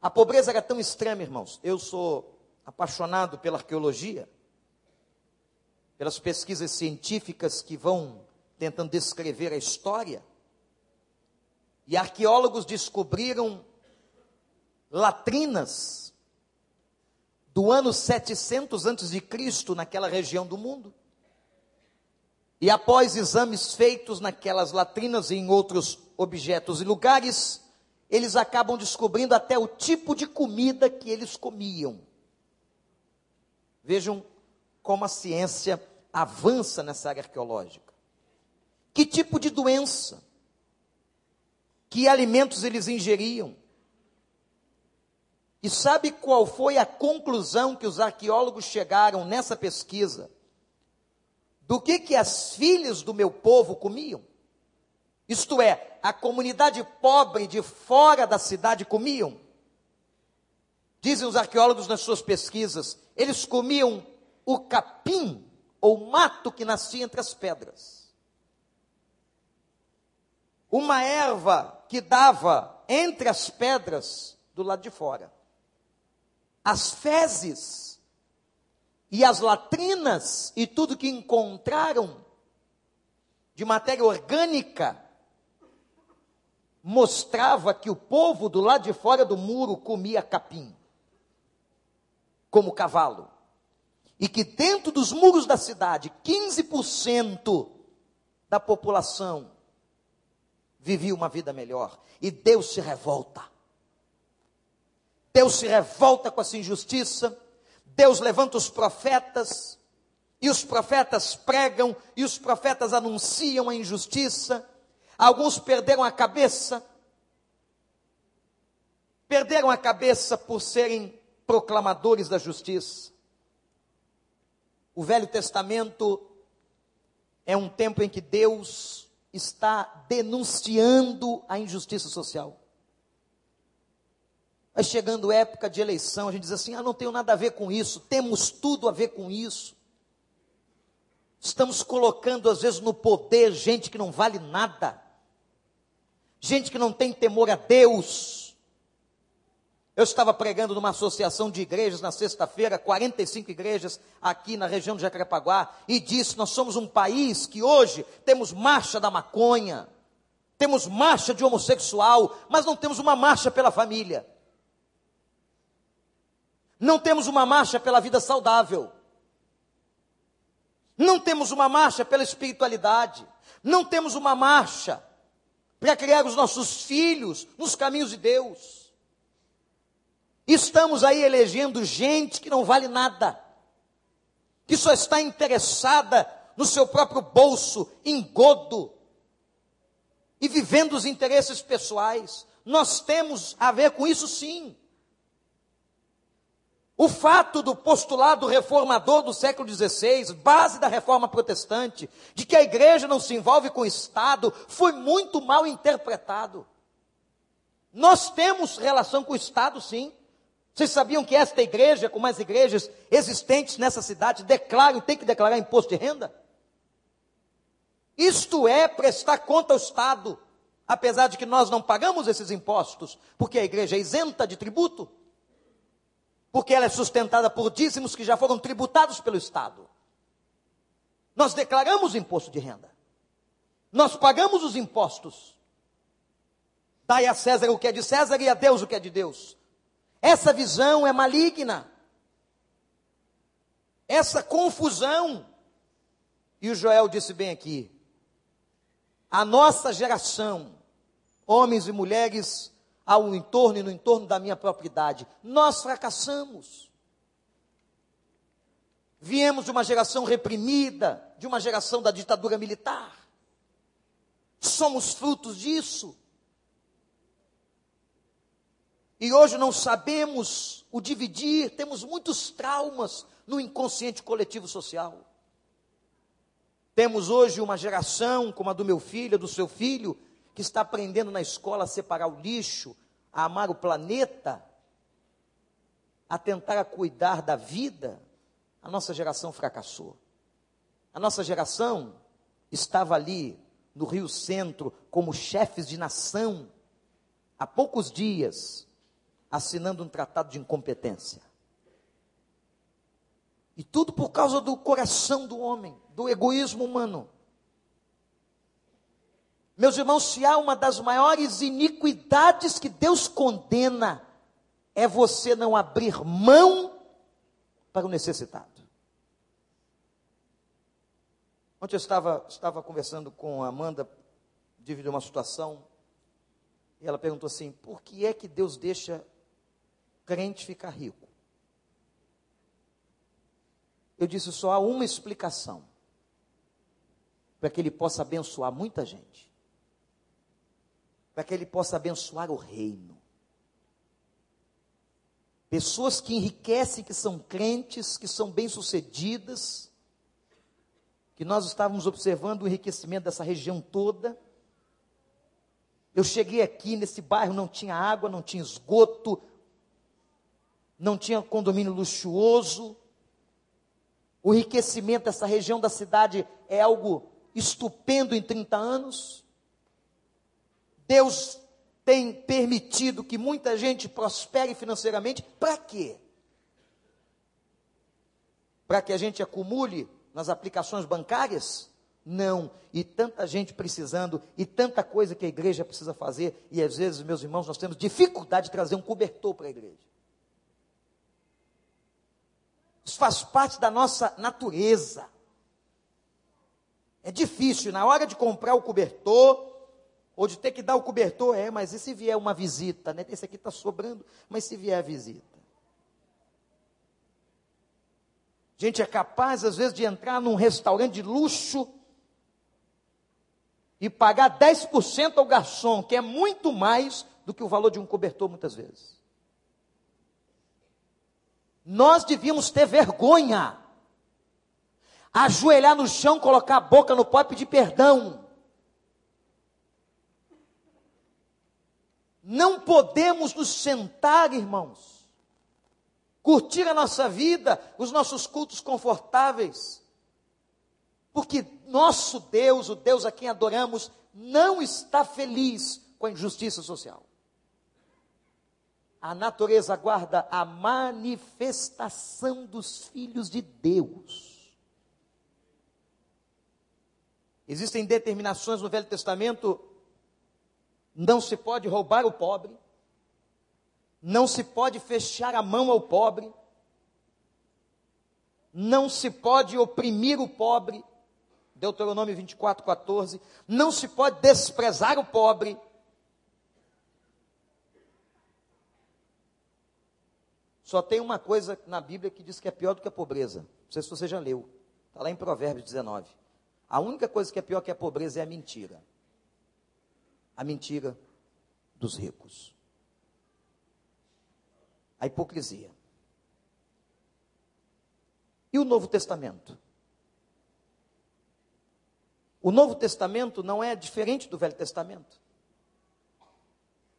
A pobreza era tão extrema, irmãos. Eu sou apaixonado pela arqueologia, pelas pesquisas científicas que vão tentando descrever a história. E arqueólogos descobriram latrinas do ano 700 antes de Cristo naquela região do mundo. E após exames feitos naquelas latrinas e em outros objetos e lugares, eles acabam descobrindo até o tipo de comida que eles comiam. Vejam como a ciência avança nessa área arqueológica. Que tipo de doença? Que alimentos eles ingeriam? E sabe qual foi a conclusão que os arqueólogos chegaram nessa pesquisa? do que que as filhas do meu povo comiam. Isto é, a comunidade pobre de fora da cidade comiam. Dizem os arqueólogos nas suas pesquisas, eles comiam o capim ou mato que nascia entre as pedras. Uma erva que dava entre as pedras do lado de fora. As fezes e as latrinas e tudo que encontraram de matéria orgânica mostrava que o povo do lado de fora do muro comia capim, como cavalo. E que dentro dos muros da cidade, 15% da população vivia uma vida melhor. E Deus se revolta. Deus se revolta com essa injustiça Deus levanta os profetas, e os profetas pregam, e os profetas anunciam a injustiça. Alguns perderam a cabeça, perderam a cabeça por serem proclamadores da justiça. O Velho Testamento é um tempo em que Deus está denunciando a injustiça social. Vai chegando época de eleição, a gente diz assim: ah, não tenho nada a ver com isso, temos tudo a ver com isso. Estamos colocando, às vezes, no poder gente que não vale nada, gente que não tem temor a Deus. Eu estava pregando numa associação de igrejas na sexta-feira, 45 igrejas aqui na região de Jacarepaguá, e disse: Nós somos um país que hoje temos marcha da maconha, temos marcha de homossexual, mas não temos uma marcha pela família. Não temos uma marcha pela vida saudável. Não temos uma marcha pela espiritualidade. Não temos uma marcha para criar os nossos filhos nos caminhos de Deus. Estamos aí elegendo gente que não vale nada, que só está interessada no seu próprio bolso, engodo, e vivendo os interesses pessoais. Nós temos a ver com isso sim. O fato do postulado reformador do século XVI, base da reforma protestante, de que a igreja não se envolve com o Estado, foi muito mal interpretado. Nós temos relação com o Estado, sim. Vocês sabiam que esta igreja, como as igrejas existentes nessa cidade, declaram, tem que declarar imposto de renda? Isto é prestar conta ao Estado, apesar de que nós não pagamos esses impostos, porque a igreja é isenta de tributo porque ela é sustentada por dízimos que já foram tributados pelo Estado. Nós declaramos imposto de renda. Nós pagamos os impostos. Dai a César o que é de César e a Deus o que é de Deus. Essa visão é maligna. Essa confusão. E o Joel disse bem aqui: a nossa geração, homens e mulheres ao entorno e no entorno da minha propriedade. Nós fracassamos. Viemos de uma geração reprimida, de uma geração da ditadura militar. Somos frutos disso. E hoje não sabemos o dividir, temos muitos traumas no inconsciente coletivo social. Temos hoje uma geração, como a do meu filho, do seu filho, que está aprendendo na escola a separar o lixo, a amar o planeta, a tentar a cuidar da vida. A nossa geração fracassou. A nossa geração estava ali no Rio Centro como chefes de nação, há poucos dias, assinando um tratado de incompetência. E tudo por causa do coração do homem, do egoísmo humano. Meus irmãos, se há uma das maiores iniquidades que Deus condena, é você não abrir mão para o necessitado. Ontem eu estava, estava conversando com a Amanda, devido a uma situação, e ela perguntou assim: por que é que Deus deixa crente ficar rico? Eu disse: só há uma explicação, para que ele possa abençoar muita gente para que ele possa abençoar o reino. Pessoas que enriquecem, que são crentes, que são bem-sucedidas, que nós estávamos observando o enriquecimento dessa região toda. Eu cheguei aqui nesse bairro, não tinha água, não tinha esgoto, não tinha condomínio luxuoso. O enriquecimento dessa região da cidade é algo estupendo em 30 anos. Deus tem permitido que muita gente prospere financeiramente, para quê? Para que a gente acumule nas aplicações bancárias? Não. E tanta gente precisando, e tanta coisa que a igreja precisa fazer, e às vezes, meus irmãos, nós temos dificuldade de trazer um cobertor para a igreja. Isso faz parte da nossa natureza. É difícil, na hora de comprar o cobertor, ou de ter que dar o cobertor, é, mas e se vier uma visita, né? Esse aqui está sobrando, mas se vier a visita? A gente é capaz, às vezes, de entrar num restaurante de luxo e pagar 10% ao garçom, que é muito mais do que o valor de um cobertor, muitas vezes. Nós devíamos ter vergonha, ajoelhar no chão, colocar a boca no pó e pedir perdão. Não podemos nos sentar, irmãos, curtir a nossa vida, os nossos cultos confortáveis, porque nosso Deus, o Deus a quem adoramos, não está feliz com a injustiça social. A natureza aguarda a manifestação dos filhos de Deus. Existem determinações no Velho Testamento não se pode roubar o pobre. Não se pode fechar a mão ao pobre. Não se pode oprimir o pobre. Deuteronômio 24, 14. Não se pode desprezar o pobre. Só tem uma coisa na Bíblia que diz que é pior do que a pobreza. Não sei se você já leu. Está lá em Provérbios 19. A única coisa que é pior que a pobreza é a mentira a mentira dos ricos. A hipocrisia. E o Novo Testamento? O Novo Testamento não é diferente do Velho Testamento.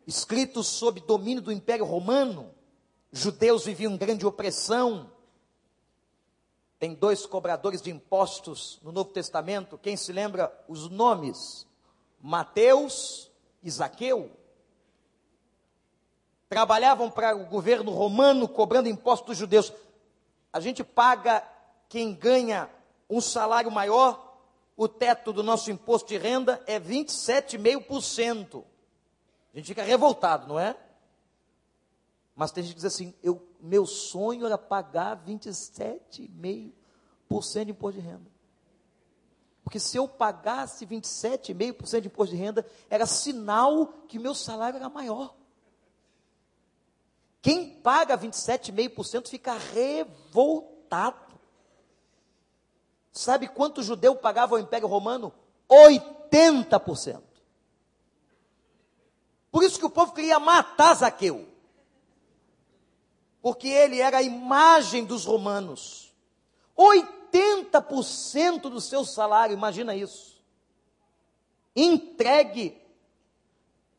Escrito sob domínio do Império Romano, judeus viviam grande opressão. Tem dois cobradores de impostos no Novo Testamento. Quem se lembra os nomes? Mateus e Zaqueu, trabalhavam para o governo romano cobrando impostos dos judeus. A gente paga quem ganha um salário maior, o teto do nosso imposto de renda é 27,5%. A gente fica revoltado, não é? Mas tem gente que diz assim: eu, meu sonho era pagar 27,5% de imposto de renda. Porque se eu pagasse 27,5% de imposto de renda, era sinal que meu salário era maior. Quem paga 27,5% fica revoltado. Sabe quanto judeu pagava ao Império Romano? 80%. Por isso que o povo queria matar Zaqueu. Porque ele era a imagem dos romanos. 80% do seu salário, imagina isso. Entregue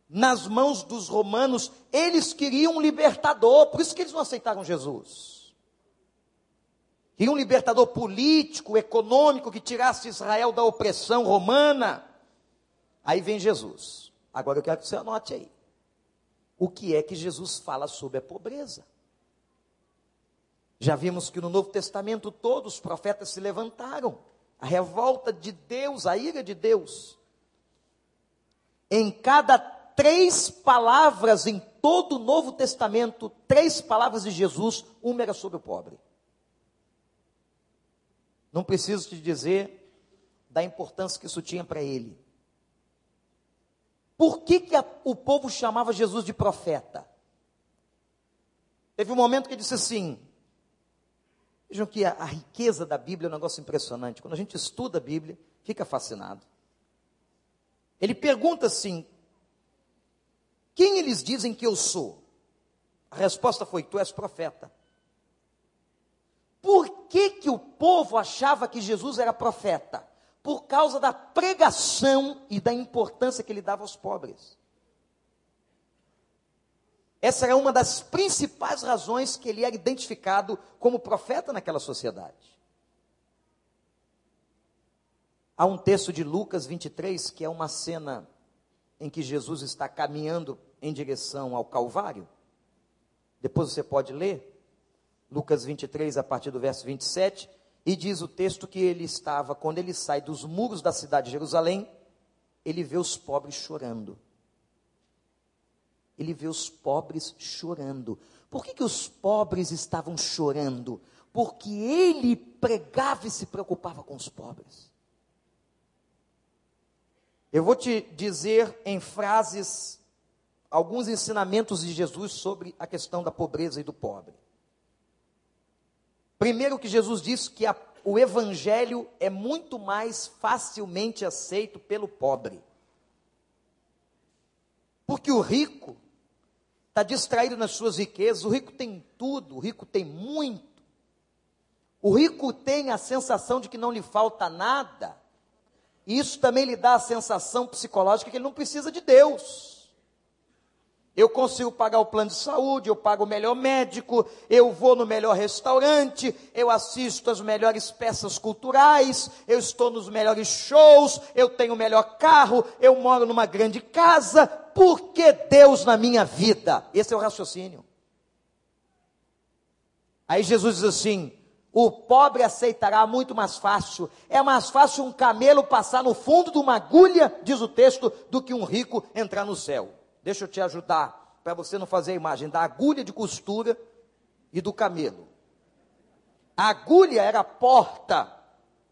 nas mãos dos romanos, eles queriam um libertador, por isso que eles não aceitaram Jesus. Queriam um libertador político, econômico, que tirasse Israel da opressão romana. Aí vem Jesus. Agora eu quero que você anote aí. O que é que Jesus fala sobre a pobreza? Já vimos que no Novo Testamento todos os profetas se levantaram. A revolta de Deus, a ira de Deus. Em cada três palavras em todo o Novo Testamento, três palavras de Jesus, uma era sobre o pobre. Não preciso te dizer da importância que isso tinha para ele. Por que, que a, o povo chamava Jesus de profeta? Teve um momento que disse assim: vejam que a, a riqueza da Bíblia é um negócio impressionante. Quando a gente estuda a Bíblia, fica fascinado. Ele pergunta assim: quem eles dizem que eu sou? A resposta foi: Tu és profeta. Por que, que o povo achava que Jesus era profeta? por causa da pregação e da importância que ele dava aos pobres. Essa era uma das principais razões que ele era identificado como profeta naquela sociedade. Há um texto de Lucas 23 que é uma cena em que Jesus está caminhando em direção ao Calvário. Depois você pode ler. Lucas 23, a partir do verso 27. E diz o texto que ele estava, quando ele sai dos muros da cidade de Jerusalém, ele vê os pobres chorando. Ele vê os pobres chorando. Por que, que os pobres estavam chorando? Porque ele pregava e se preocupava com os pobres. Eu vou te dizer em frases alguns ensinamentos de Jesus sobre a questão da pobreza e do pobre. Primeiro que Jesus disse que a, o evangelho é muito mais facilmente aceito pelo pobre. Porque o rico está distraído nas suas riquezas, o rico tem tudo, o rico tem muito. O rico tem a sensação de que não lhe falta nada. E isso também lhe dá a sensação psicológica que ele não precisa de Deus. Eu consigo pagar o plano de saúde, eu pago o melhor médico, eu vou no melhor restaurante, eu assisto as melhores peças culturais, eu estou nos melhores shows, eu tenho o melhor carro, eu moro numa grande casa, por que Deus na minha vida? Esse é o raciocínio. Aí Jesus diz assim: o pobre aceitará muito mais fácil. É mais fácil um camelo passar no fundo de uma agulha, diz o texto, do que um rico entrar no céu. Deixa eu te ajudar, para você não fazer a imagem da agulha de costura e do camelo. A agulha era a porta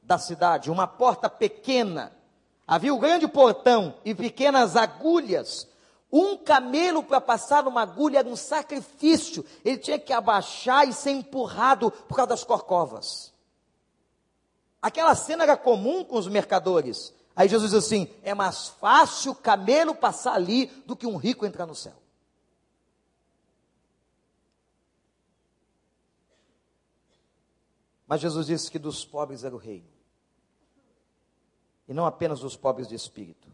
da cidade, uma porta pequena. Havia o um grande portão e pequenas agulhas. Um camelo para passar numa agulha era um sacrifício. Ele tinha que abaixar e ser empurrado por causa das corcovas. Aquela cena era comum com os mercadores. Aí Jesus diz assim: é mais fácil o camelo passar ali do que um rico entrar no céu. Mas Jesus disse que dos pobres era o reino. E não apenas dos pobres de espírito.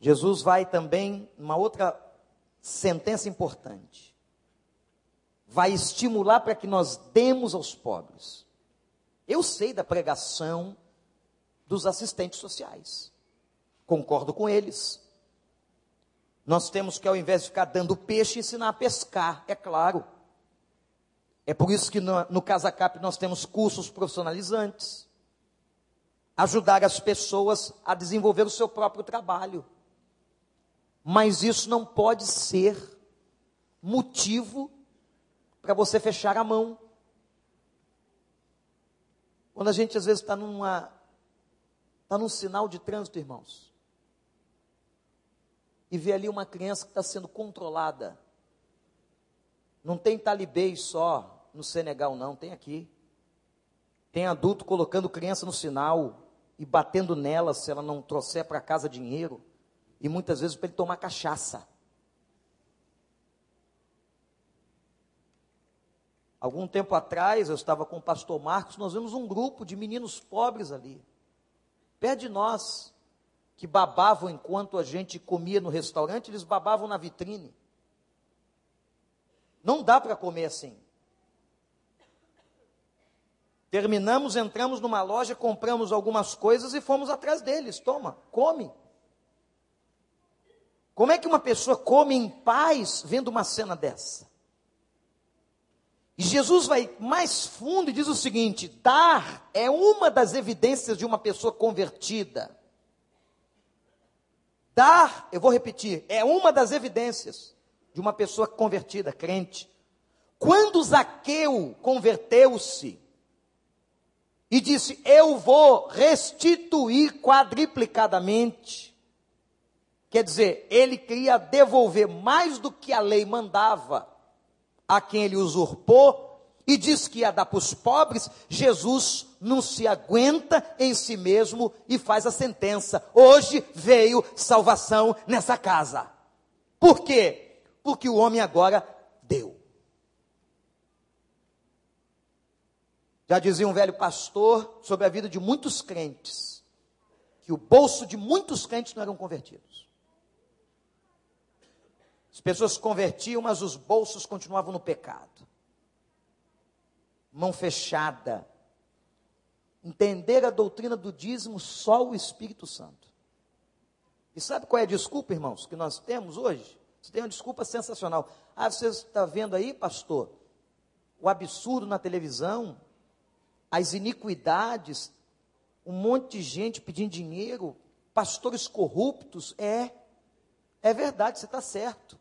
Jesus vai também numa outra sentença importante. Vai estimular para que nós demos aos pobres. Eu sei da pregação dos assistentes sociais. Concordo com eles. Nós temos que, ao invés de ficar dando peixe, ensinar a pescar, é claro. É por isso que no, no CasaCap nós temos cursos profissionalizantes. Ajudar as pessoas a desenvolver o seu próprio trabalho. Mas isso não pode ser motivo para você fechar a mão. Quando a gente às vezes está numa Está num sinal de trânsito, irmãos. E vê ali uma criança que está sendo controlada. Não tem talibês só no Senegal, não, tem aqui. Tem adulto colocando criança no sinal e batendo nela se ela não trouxer para casa dinheiro. e muitas vezes para ele tomar cachaça. Algum tempo atrás, eu estava com o pastor Marcos, nós vimos um grupo de meninos pobres ali, perto de nós, que babavam enquanto a gente comia no restaurante, eles babavam na vitrine. Não dá para comer assim. Terminamos, entramos numa loja, compramos algumas coisas e fomos atrás deles. Toma, come. Como é que uma pessoa come em paz vendo uma cena dessa? E Jesus vai mais fundo e diz o seguinte: dar é uma das evidências de uma pessoa convertida. Dar, eu vou repetir, é uma das evidências de uma pessoa convertida, crente. Quando Zaqueu converteu-se e disse: Eu vou restituir quadriplicadamente. Quer dizer, ele queria devolver mais do que a lei mandava a quem ele usurpou e diz que ia dar para os pobres, Jesus não se aguenta em si mesmo e faz a sentença. Hoje veio salvação nessa casa. Por quê? Porque o homem agora deu. Já dizia um velho pastor sobre a vida de muitos crentes, que o bolso de muitos crentes não eram convertidos. As pessoas se convertiam, mas os bolsos continuavam no pecado. Mão fechada. Entender a doutrina do dízimo só o Espírito Santo. E sabe qual é a desculpa, irmãos, que nós temos hoje? Você tem uma desculpa sensacional. Ah, você está vendo aí, pastor, o absurdo na televisão, as iniquidades, um monte de gente pedindo dinheiro, pastores corruptos. É, é verdade, você está certo.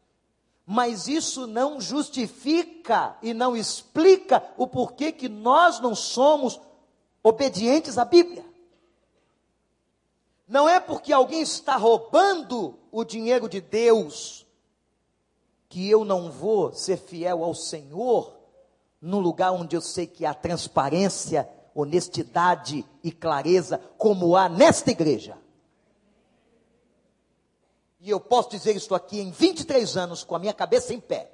Mas isso não justifica e não explica o porquê que nós não somos obedientes à Bíblia. Não é porque alguém está roubando o dinheiro de Deus que eu não vou ser fiel ao Senhor no lugar onde eu sei que há transparência, honestidade e clareza, como há nesta igreja. E eu posso dizer isso aqui em 23 anos, com a minha cabeça em pé.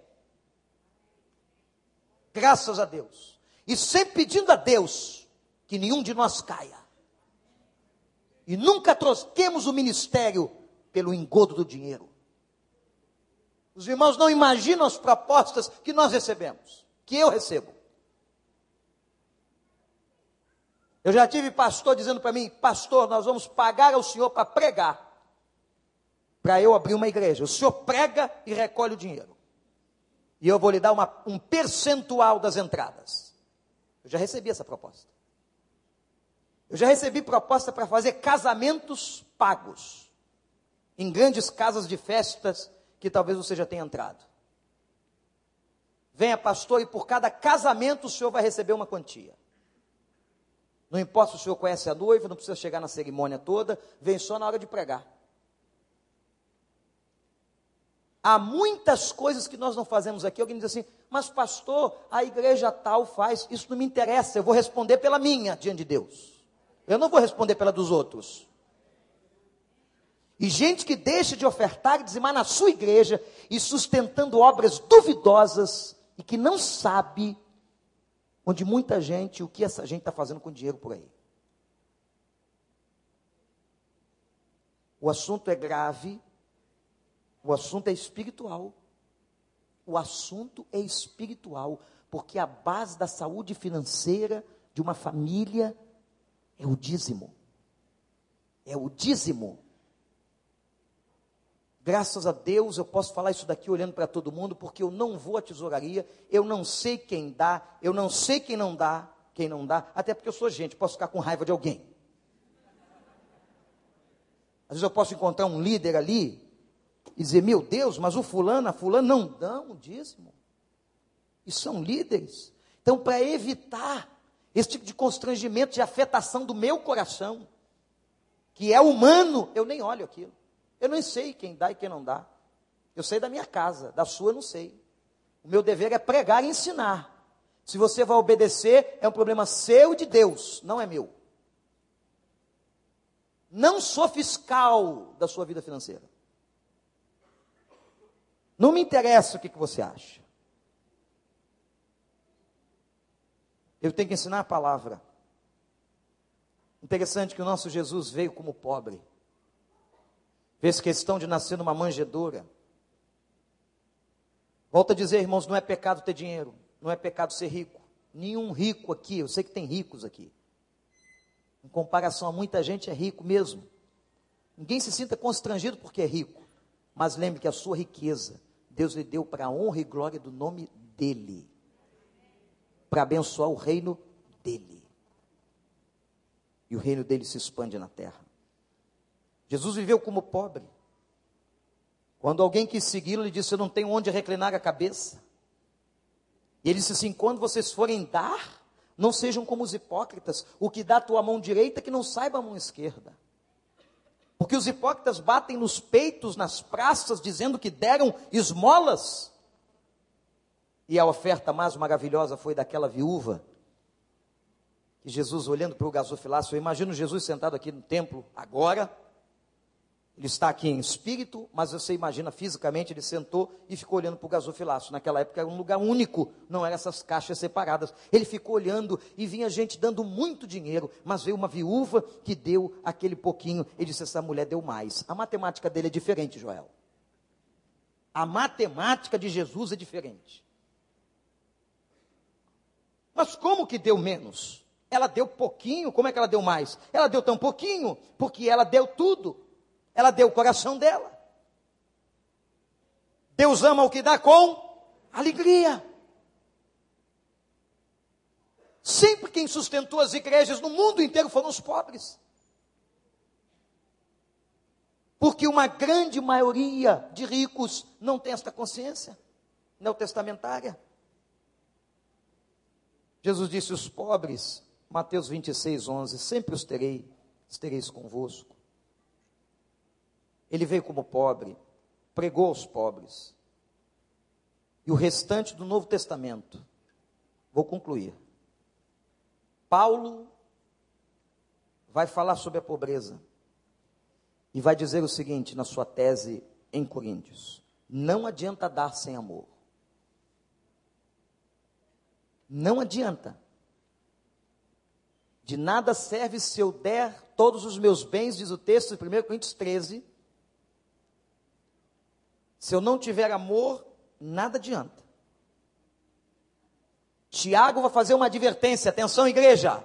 Graças a Deus. E sempre pedindo a Deus que nenhum de nós caia. E nunca troquemos o ministério pelo engodo do dinheiro. Os irmãos não imaginam as propostas que nós recebemos, que eu recebo. Eu já tive pastor dizendo para mim, pastor, nós vamos pagar ao senhor para pregar para eu abrir uma igreja. O senhor prega e recolhe o dinheiro. E eu vou lhe dar uma, um percentual das entradas. Eu já recebi essa proposta. Eu já recebi proposta para fazer casamentos pagos. Em grandes casas de festas que talvez você já tenha entrado. Venha, pastor, e por cada casamento o senhor vai receber uma quantia. Não importa se o senhor conhece a noiva, não precisa chegar na cerimônia toda, vem só na hora de pregar. Há muitas coisas que nós não fazemos aqui. Alguém diz assim, mas pastor, a igreja tal faz. Isso não me interessa, eu vou responder pela minha diante de Deus. Eu não vou responder pela dos outros. E gente que deixa de ofertar e dizimar na sua igreja e sustentando obras duvidosas e que não sabe onde muita gente, o que essa gente está fazendo com dinheiro por aí. O assunto é grave, o assunto é espiritual. O assunto é espiritual, porque a base da saúde financeira de uma família é o dízimo. É o dízimo. Graças a Deus eu posso falar isso daqui olhando para todo mundo, porque eu não vou à tesouraria, eu não sei quem dá, eu não sei quem não dá, quem não dá, até porque eu sou gente, posso ficar com raiva de alguém. Às vezes eu posso encontrar um líder ali e dizer, meu Deus, mas o fulano, a fulano não dão o dízimo. E são líderes. Então, para evitar esse tipo de constrangimento, de afetação do meu coração, que é humano, eu nem olho aquilo. Eu nem sei quem dá e quem não dá. Eu sei da minha casa, da sua eu não sei. O meu dever é pregar e ensinar. Se você vai obedecer, é um problema seu e de Deus, não é meu. Não sou fiscal da sua vida financeira. Não me interessa o que, que você acha. Eu tenho que ensinar a palavra. Interessante que o nosso Jesus veio como pobre. Fez questão de nascer numa manjedoura. Volto a dizer, irmãos, não é pecado ter dinheiro, não é pecado ser rico. Nenhum rico aqui, eu sei que tem ricos aqui. Em comparação a muita gente, é rico mesmo. Ninguém se sinta constrangido porque é rico. Mas lembre que a sua riqueza, Deus lhe deu para a honra e glória do nome dEle. Para abençoar o reino dEle. E o reino dele se expande na terra. Jesus viveu como pobre. Quando alguém quis segui-lo, ele disse: Eu não tenho onde reclinar a cabeça. E ele disse assim: Quando vocês forem dar, não sejam como os hipócritas, o que dá a tua mão direita que não saiba a mão esquerda. Porque os hipócritas batem nos peitos, nas praças, dizendo que deram esmolas. E a oferta mais maravilhosa foi daquela viúva. Que Jesus, olhando para o gasofilácio, eu imagino Jesus sentado aqui no templo agora, ele está aqui em espírito, mas você imagina fisicamente, ele sentou e ficou olhando para o gasofilaço. Naquela época era um lugar único, não eram essas caixas separadas. Ele ficou olhando e vinha gente dando muito dinheiro, mas veio uma viúva que deu aquele pouquinho. Ele disse: Essa mulher deu mais. A matemática dele é diferente, Joel. A matemática de Jesus é diferente. Mas como que deu menos? Ela deu pouquinho, como é que ela deu mais? Ela deu tão pouquinho, porque ela deu tudo. Ela deu o coração dela. Deus ama o que dá com alegria. Sempre quem sustentou as igrejas no mundo inteiro foram os pobres. Porque uma grande maioria de ricos não tem esta consciência neotestamentária. Jesus disse: Os pobres, Mateus 26, 11, sempre os terei, estereis convosco. Ele veio como pobre, pregou aos pobres. E o restante do Novo Testamento, vou concluir. Paulo vai falar sobre a pobreza e vai dizer o seguinte na sua tese em Coríntios: não adianta dar sem amor. Não adianta. De nada serve se eu der todos os meus bens, diz o texto de 1 Coríntios 13, se eu não tiver amor, nada adianta. Tiago vai fazer uma advertência, atenção igreja.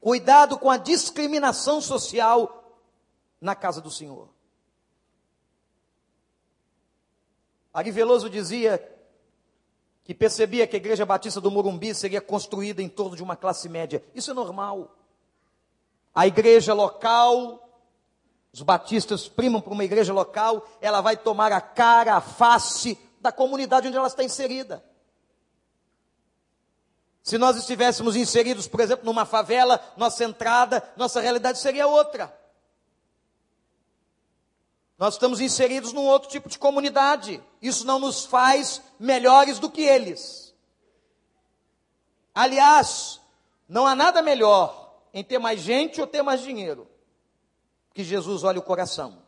Cuidado com a discriminação social na casa do Senhor. Ari Veloso dizia que percebia que a igreja batista do Morumbi seria construída em torno de uma classe média. Isso é normal. A igreja local os batistas primam para uma igreja local, ela vai tomar a cara, a face da comunidade onde ela está inserida. Se nós estivéssemos inseridos, por exemplo, numa favela, nossa entrada, nossa realidade seria outra. Nós estamos inseridos num outro tipo de comunidade. Isso não nos faz melhores do que eles. Aliás, não há nada melhor em ter mais gente ou ter mais dinheiro que Jesus olha o coração.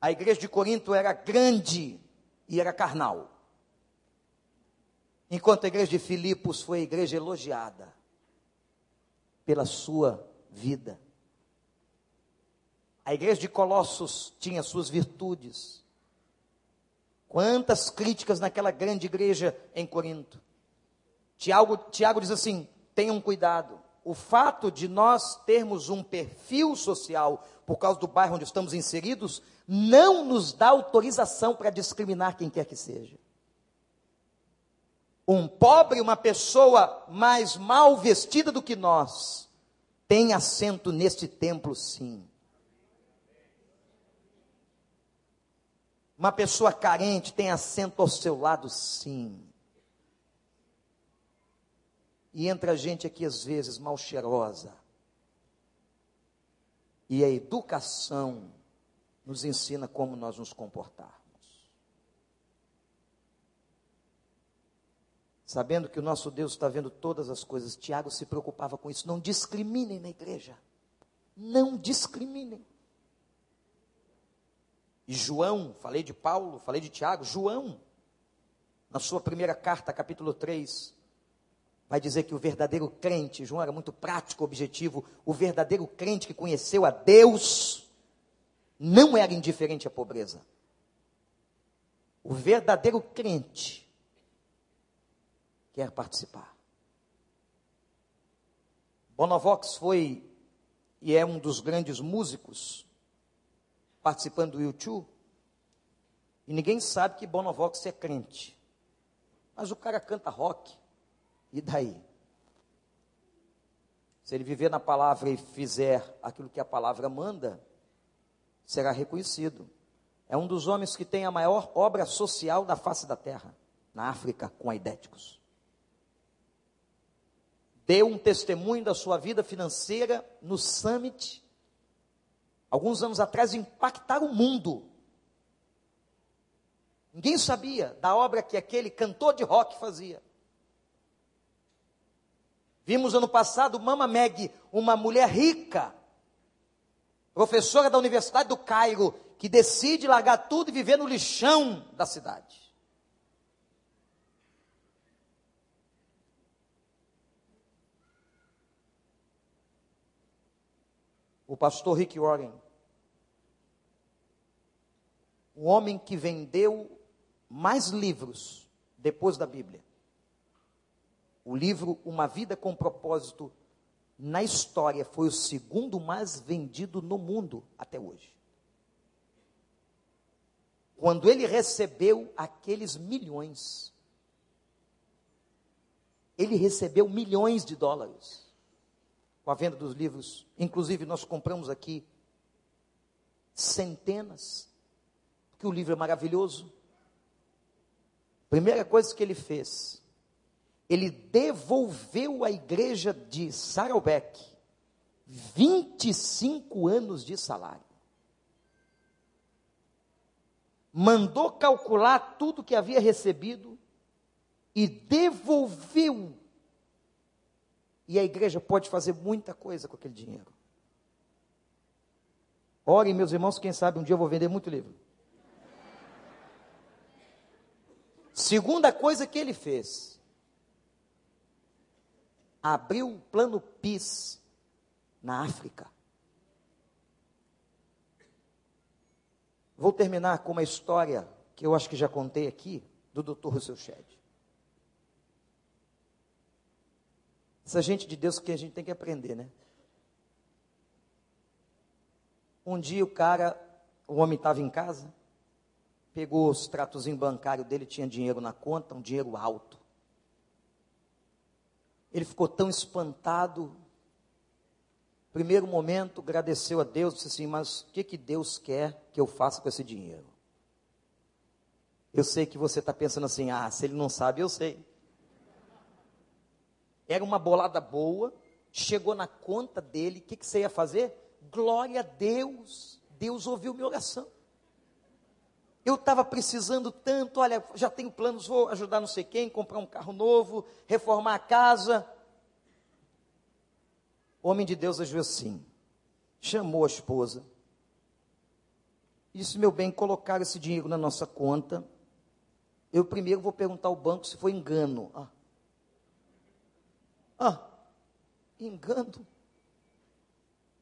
A igreja de Corinto era grande e era carnal. Enquanto a igreja de Filipos foi a igreja elogiada pela sua vida. A igreja de Colossos tinha suas virtudes. Quantas críticas naquela grande igreja em Corinto. Tiago, Tiago diz assim: tenham cuidado o fato de nós termos um perfil social por causa do bairro onde estamos inseridos, não nos dá autorização para discriminar quem quer que seja. Um pobre, uma pessoa mais mal vestida do que nós, tem assento neste templo, sim. Uma pessoa carente tem assento ao seu lado, sim. E entra gente aqui às vezes mal cheirosa. E a educação nos ensina como nós nos comportarmos. Sabendo que o nosso Deus está vendo todas as coisas, Tiago se preocupava com isso. Não discriminem na igreja. Não discriminem. E João, falei de Paulo, falei de Tiago, João, na sua primeira carta, capítulo 3, vai dizer que o verdadeiro crente, João era muito prático, objetivo, o verdadeiro crente que conheceu a Deus, não era indiferente à pobreza. O verdadeiro crente quer participar. Bonovox foi e é um dos grandes músicos participando do YouTube. E ninguém sabe que Bonovox é crente. Mas o cara canta rock. E daí? Se ele viver na palavra e fizer aquilo que a palavra manda, será reconhecido. É um dos homens que tem a maior obra social da face da terra, na África, com aidéticos. Deu um testemunho da sua vida financeira no Summit. Alguns anos atrás, impactar o mundo. Ninguém sabia da obra que aquele cantor de rock fazia. Vimos ano passado Mama Meg, uma mulher rica, professora da Universidade do Cairo, que decide largar tudo e viver no lixão da cidade. O pastor Rick Warren, o homem que vendeu mais livros depois da Bíblia. O livro Uma Vida com Propósito, na história, foi o segundo mais vendido no mundo até hoje. Quando ele recebeu aqueles milhões, ele recebeu milhões de dólares com a venda dos livros. Inclusive, nós compramos aqui centenas, porque o livro é maravilhoso. Primeira coisa que ele fez, ele devolveu à igreja de Saddleback 25 anos de salário. Mandou calcular tudo que havia recebido e devolveu. E a igreja pode fazer muita coisa com aquele dinheiro. Orem, meus irmãos, quem sabe um dia eu vou vender muito livro. Segunda coisa que ele fez, abriu o plano PIS na África. Vou terminar com uma história que eu acho que já contei aqui, do Dr. Russell Shedd. Essa gente de Deus que a gente tem que aprender, né? Um dia o cara, o homem estava em casa, pegou os tratozinhos bancários dele, tinha dinheiro na conta, um dinheiro alto. Ele ficou tão espantado. Primeiro momento, agradeceu a Deus, disse assim: Mas o que, que Deus quer que eu faça com esse dinheiro? Eu sei que você está pensando assim: Ah, se ele não sabe, eu sei. Era uma bolada boa, chegou na conta dele, o que, que você ia fazer? Glória a Deus, Deus ouviu minha oração. Eu estava precisando tanto, olha, já tenho planos, vou ajudar não sei quem, comprar um carro novo, reformar a casa. O homem de Deus agiu assim, chamou a esposa, disse, meu bem, colocar esse dinheiro na nossa conta, eu primeiro vou perguntar ao banco se foi engano. Ah, ah engano?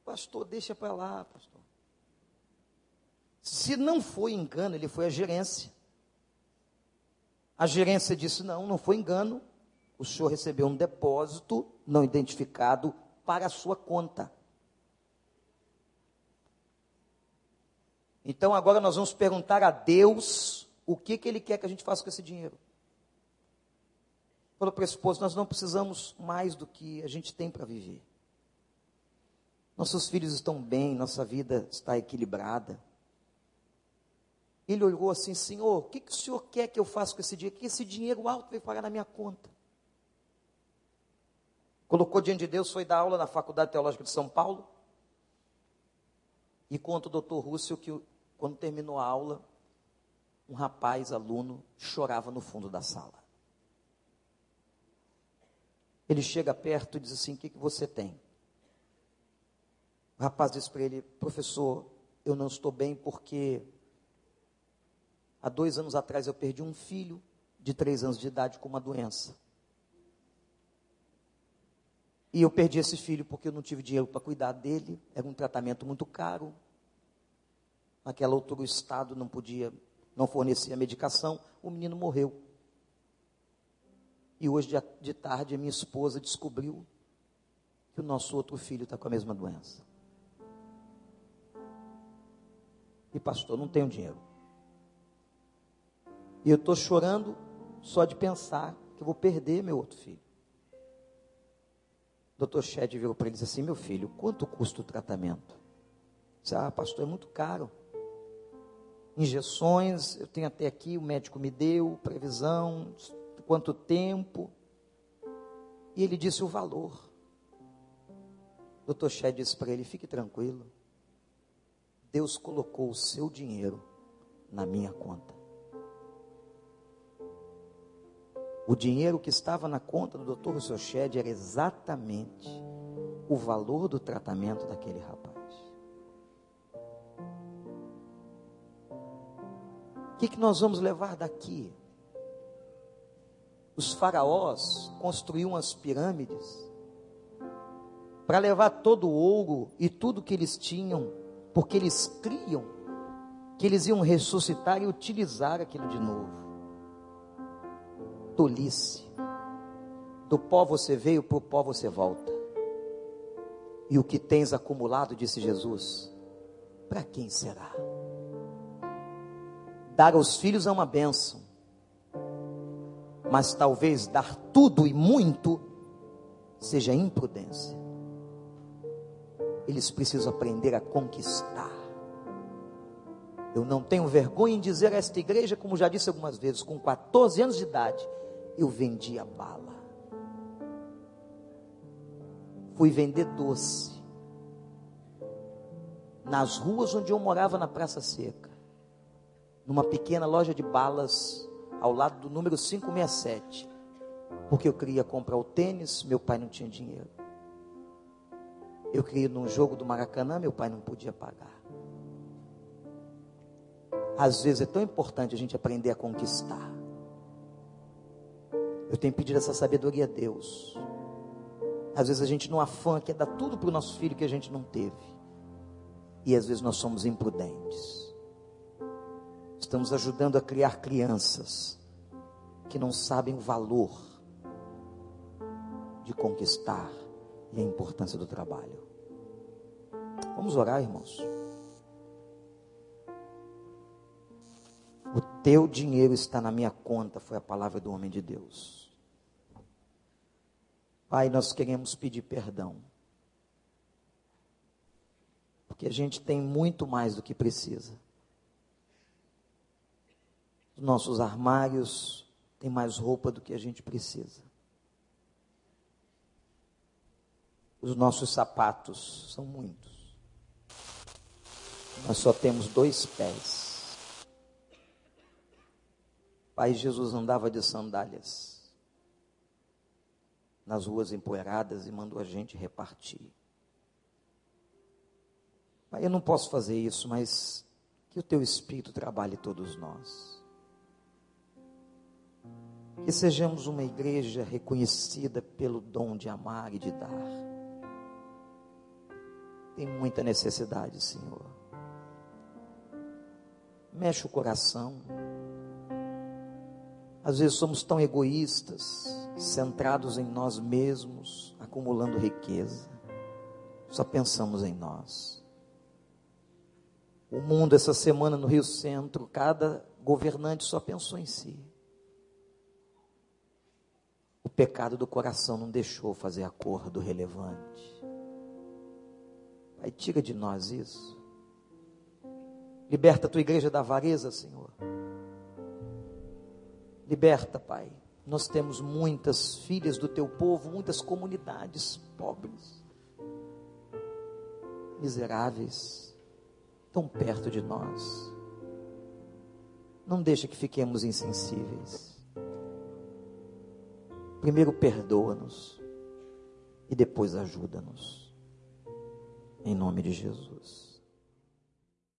Pastor, deixa para lá, pastor. Se não foi engano, ele foi à gerência. A gerência disse: não, não foi engano. O senhor recebeu um depósito não identificado para a sua conta. Então agora nós vamos perguntar a Deus o que, que Ele quer que a gente faça com esse dinheiro. Pelo pressuposto, nós não precisamos mais do que a gente tem para viver. Nossos filhos estão bem, nossa vida está equilibrada. Ele olhou assim, Senhor, o que, que o Senhor quer que eu faça com esse dinheiro? Que esse dinheiro alto veio pagar na minha conta. Colocou diante de Deus, foi dar aula na Faculdade Teológica de São Paulo. E conta o doutor Rússio que quando terminou a aula, um rapaz, aluno, chorava no fundo da sala. Ele chega perto e diz assim: O que, que você tem? O rapaz diz para ele: Professor, eu não estou bem porque Há dois anos atrás eu perdi um filho de três anos de idade com uma doença. E eu perdi esse filho porque eu não tive dinheiro para cuidar dele, era um tratamento muito caro. Naquela altura o Estado não podia, não fornecia medicação, o menino morreu. E hoje de tarde a minha esposa descobriu que o nosso outro filho está com a mesma doença. E pastor, não tenho dinheiro. E eu estou chorando só de pensar que eu vou perder meu outro filho. Doutor Shed virou para ele e disse assim: Meu filho, quanto custa o tratamento? Disse, ah, pastor, é muito caro. Injeções, eu tenho até aqui, o médico me deu, previsão, quanto tempo. E ele disse o valor. Doutor Shed disse para ele: Fique tranquilo. Deus colocou o seu dinheiro na minha conta. O dinheiro que estava na conta do Dr. Rousseau era exatamente o valor do tratamento daquele rapaz. O que, que nós vamos levar daqui? Os faraós construíam as pirâmides para levar todo o ouro e tudo que eles tinham, porque eles criam que eles iam ressuscitar e utilizar aquilo de novo tolice. Do pó você veio, para o pó você volta. E o que tens acumulado, disse Jesus, para quem será? Dar aos filhos é uma bênção, mas talvez dar tudo e muito seja imprudência. Eles precisam aprender a conquistar. Eu não tenho vergonha em dizer a esta igreja, como já disse algumas vezes, com 14 anos de idade, eu vendia bala. Fui vender doce. Nas ruas onde eu morava na Praça Seca. Numa pequena loja de balas ao lado do número 567. Porque eu queria comprar o tênis, meu pai não tinha dinheiro. Eu queria ir num jogo do Maracanã, meu pai não podia pagar. Às vezes é tão importante a gente aprender a conquistar. Eu tenho pedido essa sabedoria a Deus. Às vezes a gente não afã quer dar tudo para o nosso filho que a gente não teve. E às vezes nós somos imprudentes. Estamos ajudando a criar crianças que não sabem o valor de conquistar e a importância do trabalho. Vamos orar, irmãos. O teu dinheiro está na minha conta, foi a palavra do homem de Deus. Pai, nós queremos pedir perdão. Porque a gente tem muito mais do que precisa. Os nossos armários têm mais roupa do que a gente precisa. Os nossos sapatos são muitos. Nós só temos dois pés. Pai Jesus andava de sandálias nas ruas empoeiradas e mandou a gente repartir. Pai, eu não posso fazer isso, mas que o teu Espírito trabalhe todos nós. Que sejamos uma igreja reconhecida pelo dom de amar e de dar. Tem muita necessidade, Senhor. Mexe o coração. Às vezes somos tão egoístas centrados em nós mesmos, acumulando riqueza. Só pensamos em nós. O mundo, essa semana no Rio Centro, cada governante só pensou em si. O pecado do coração não deixou fazer acordo relevante. Pai, tira de nós isso. Liberta a tua igreja da avareza, Senhor. Liberta, Pai, nós temos muitas filhas do teu povo, muitas comunidades pobres, miseráveis, tão perto de nós. Não deixa que fiquemos insensíveis. Primeiro perdoa-nos e depois ajuda-nos. Em nome de Jesus.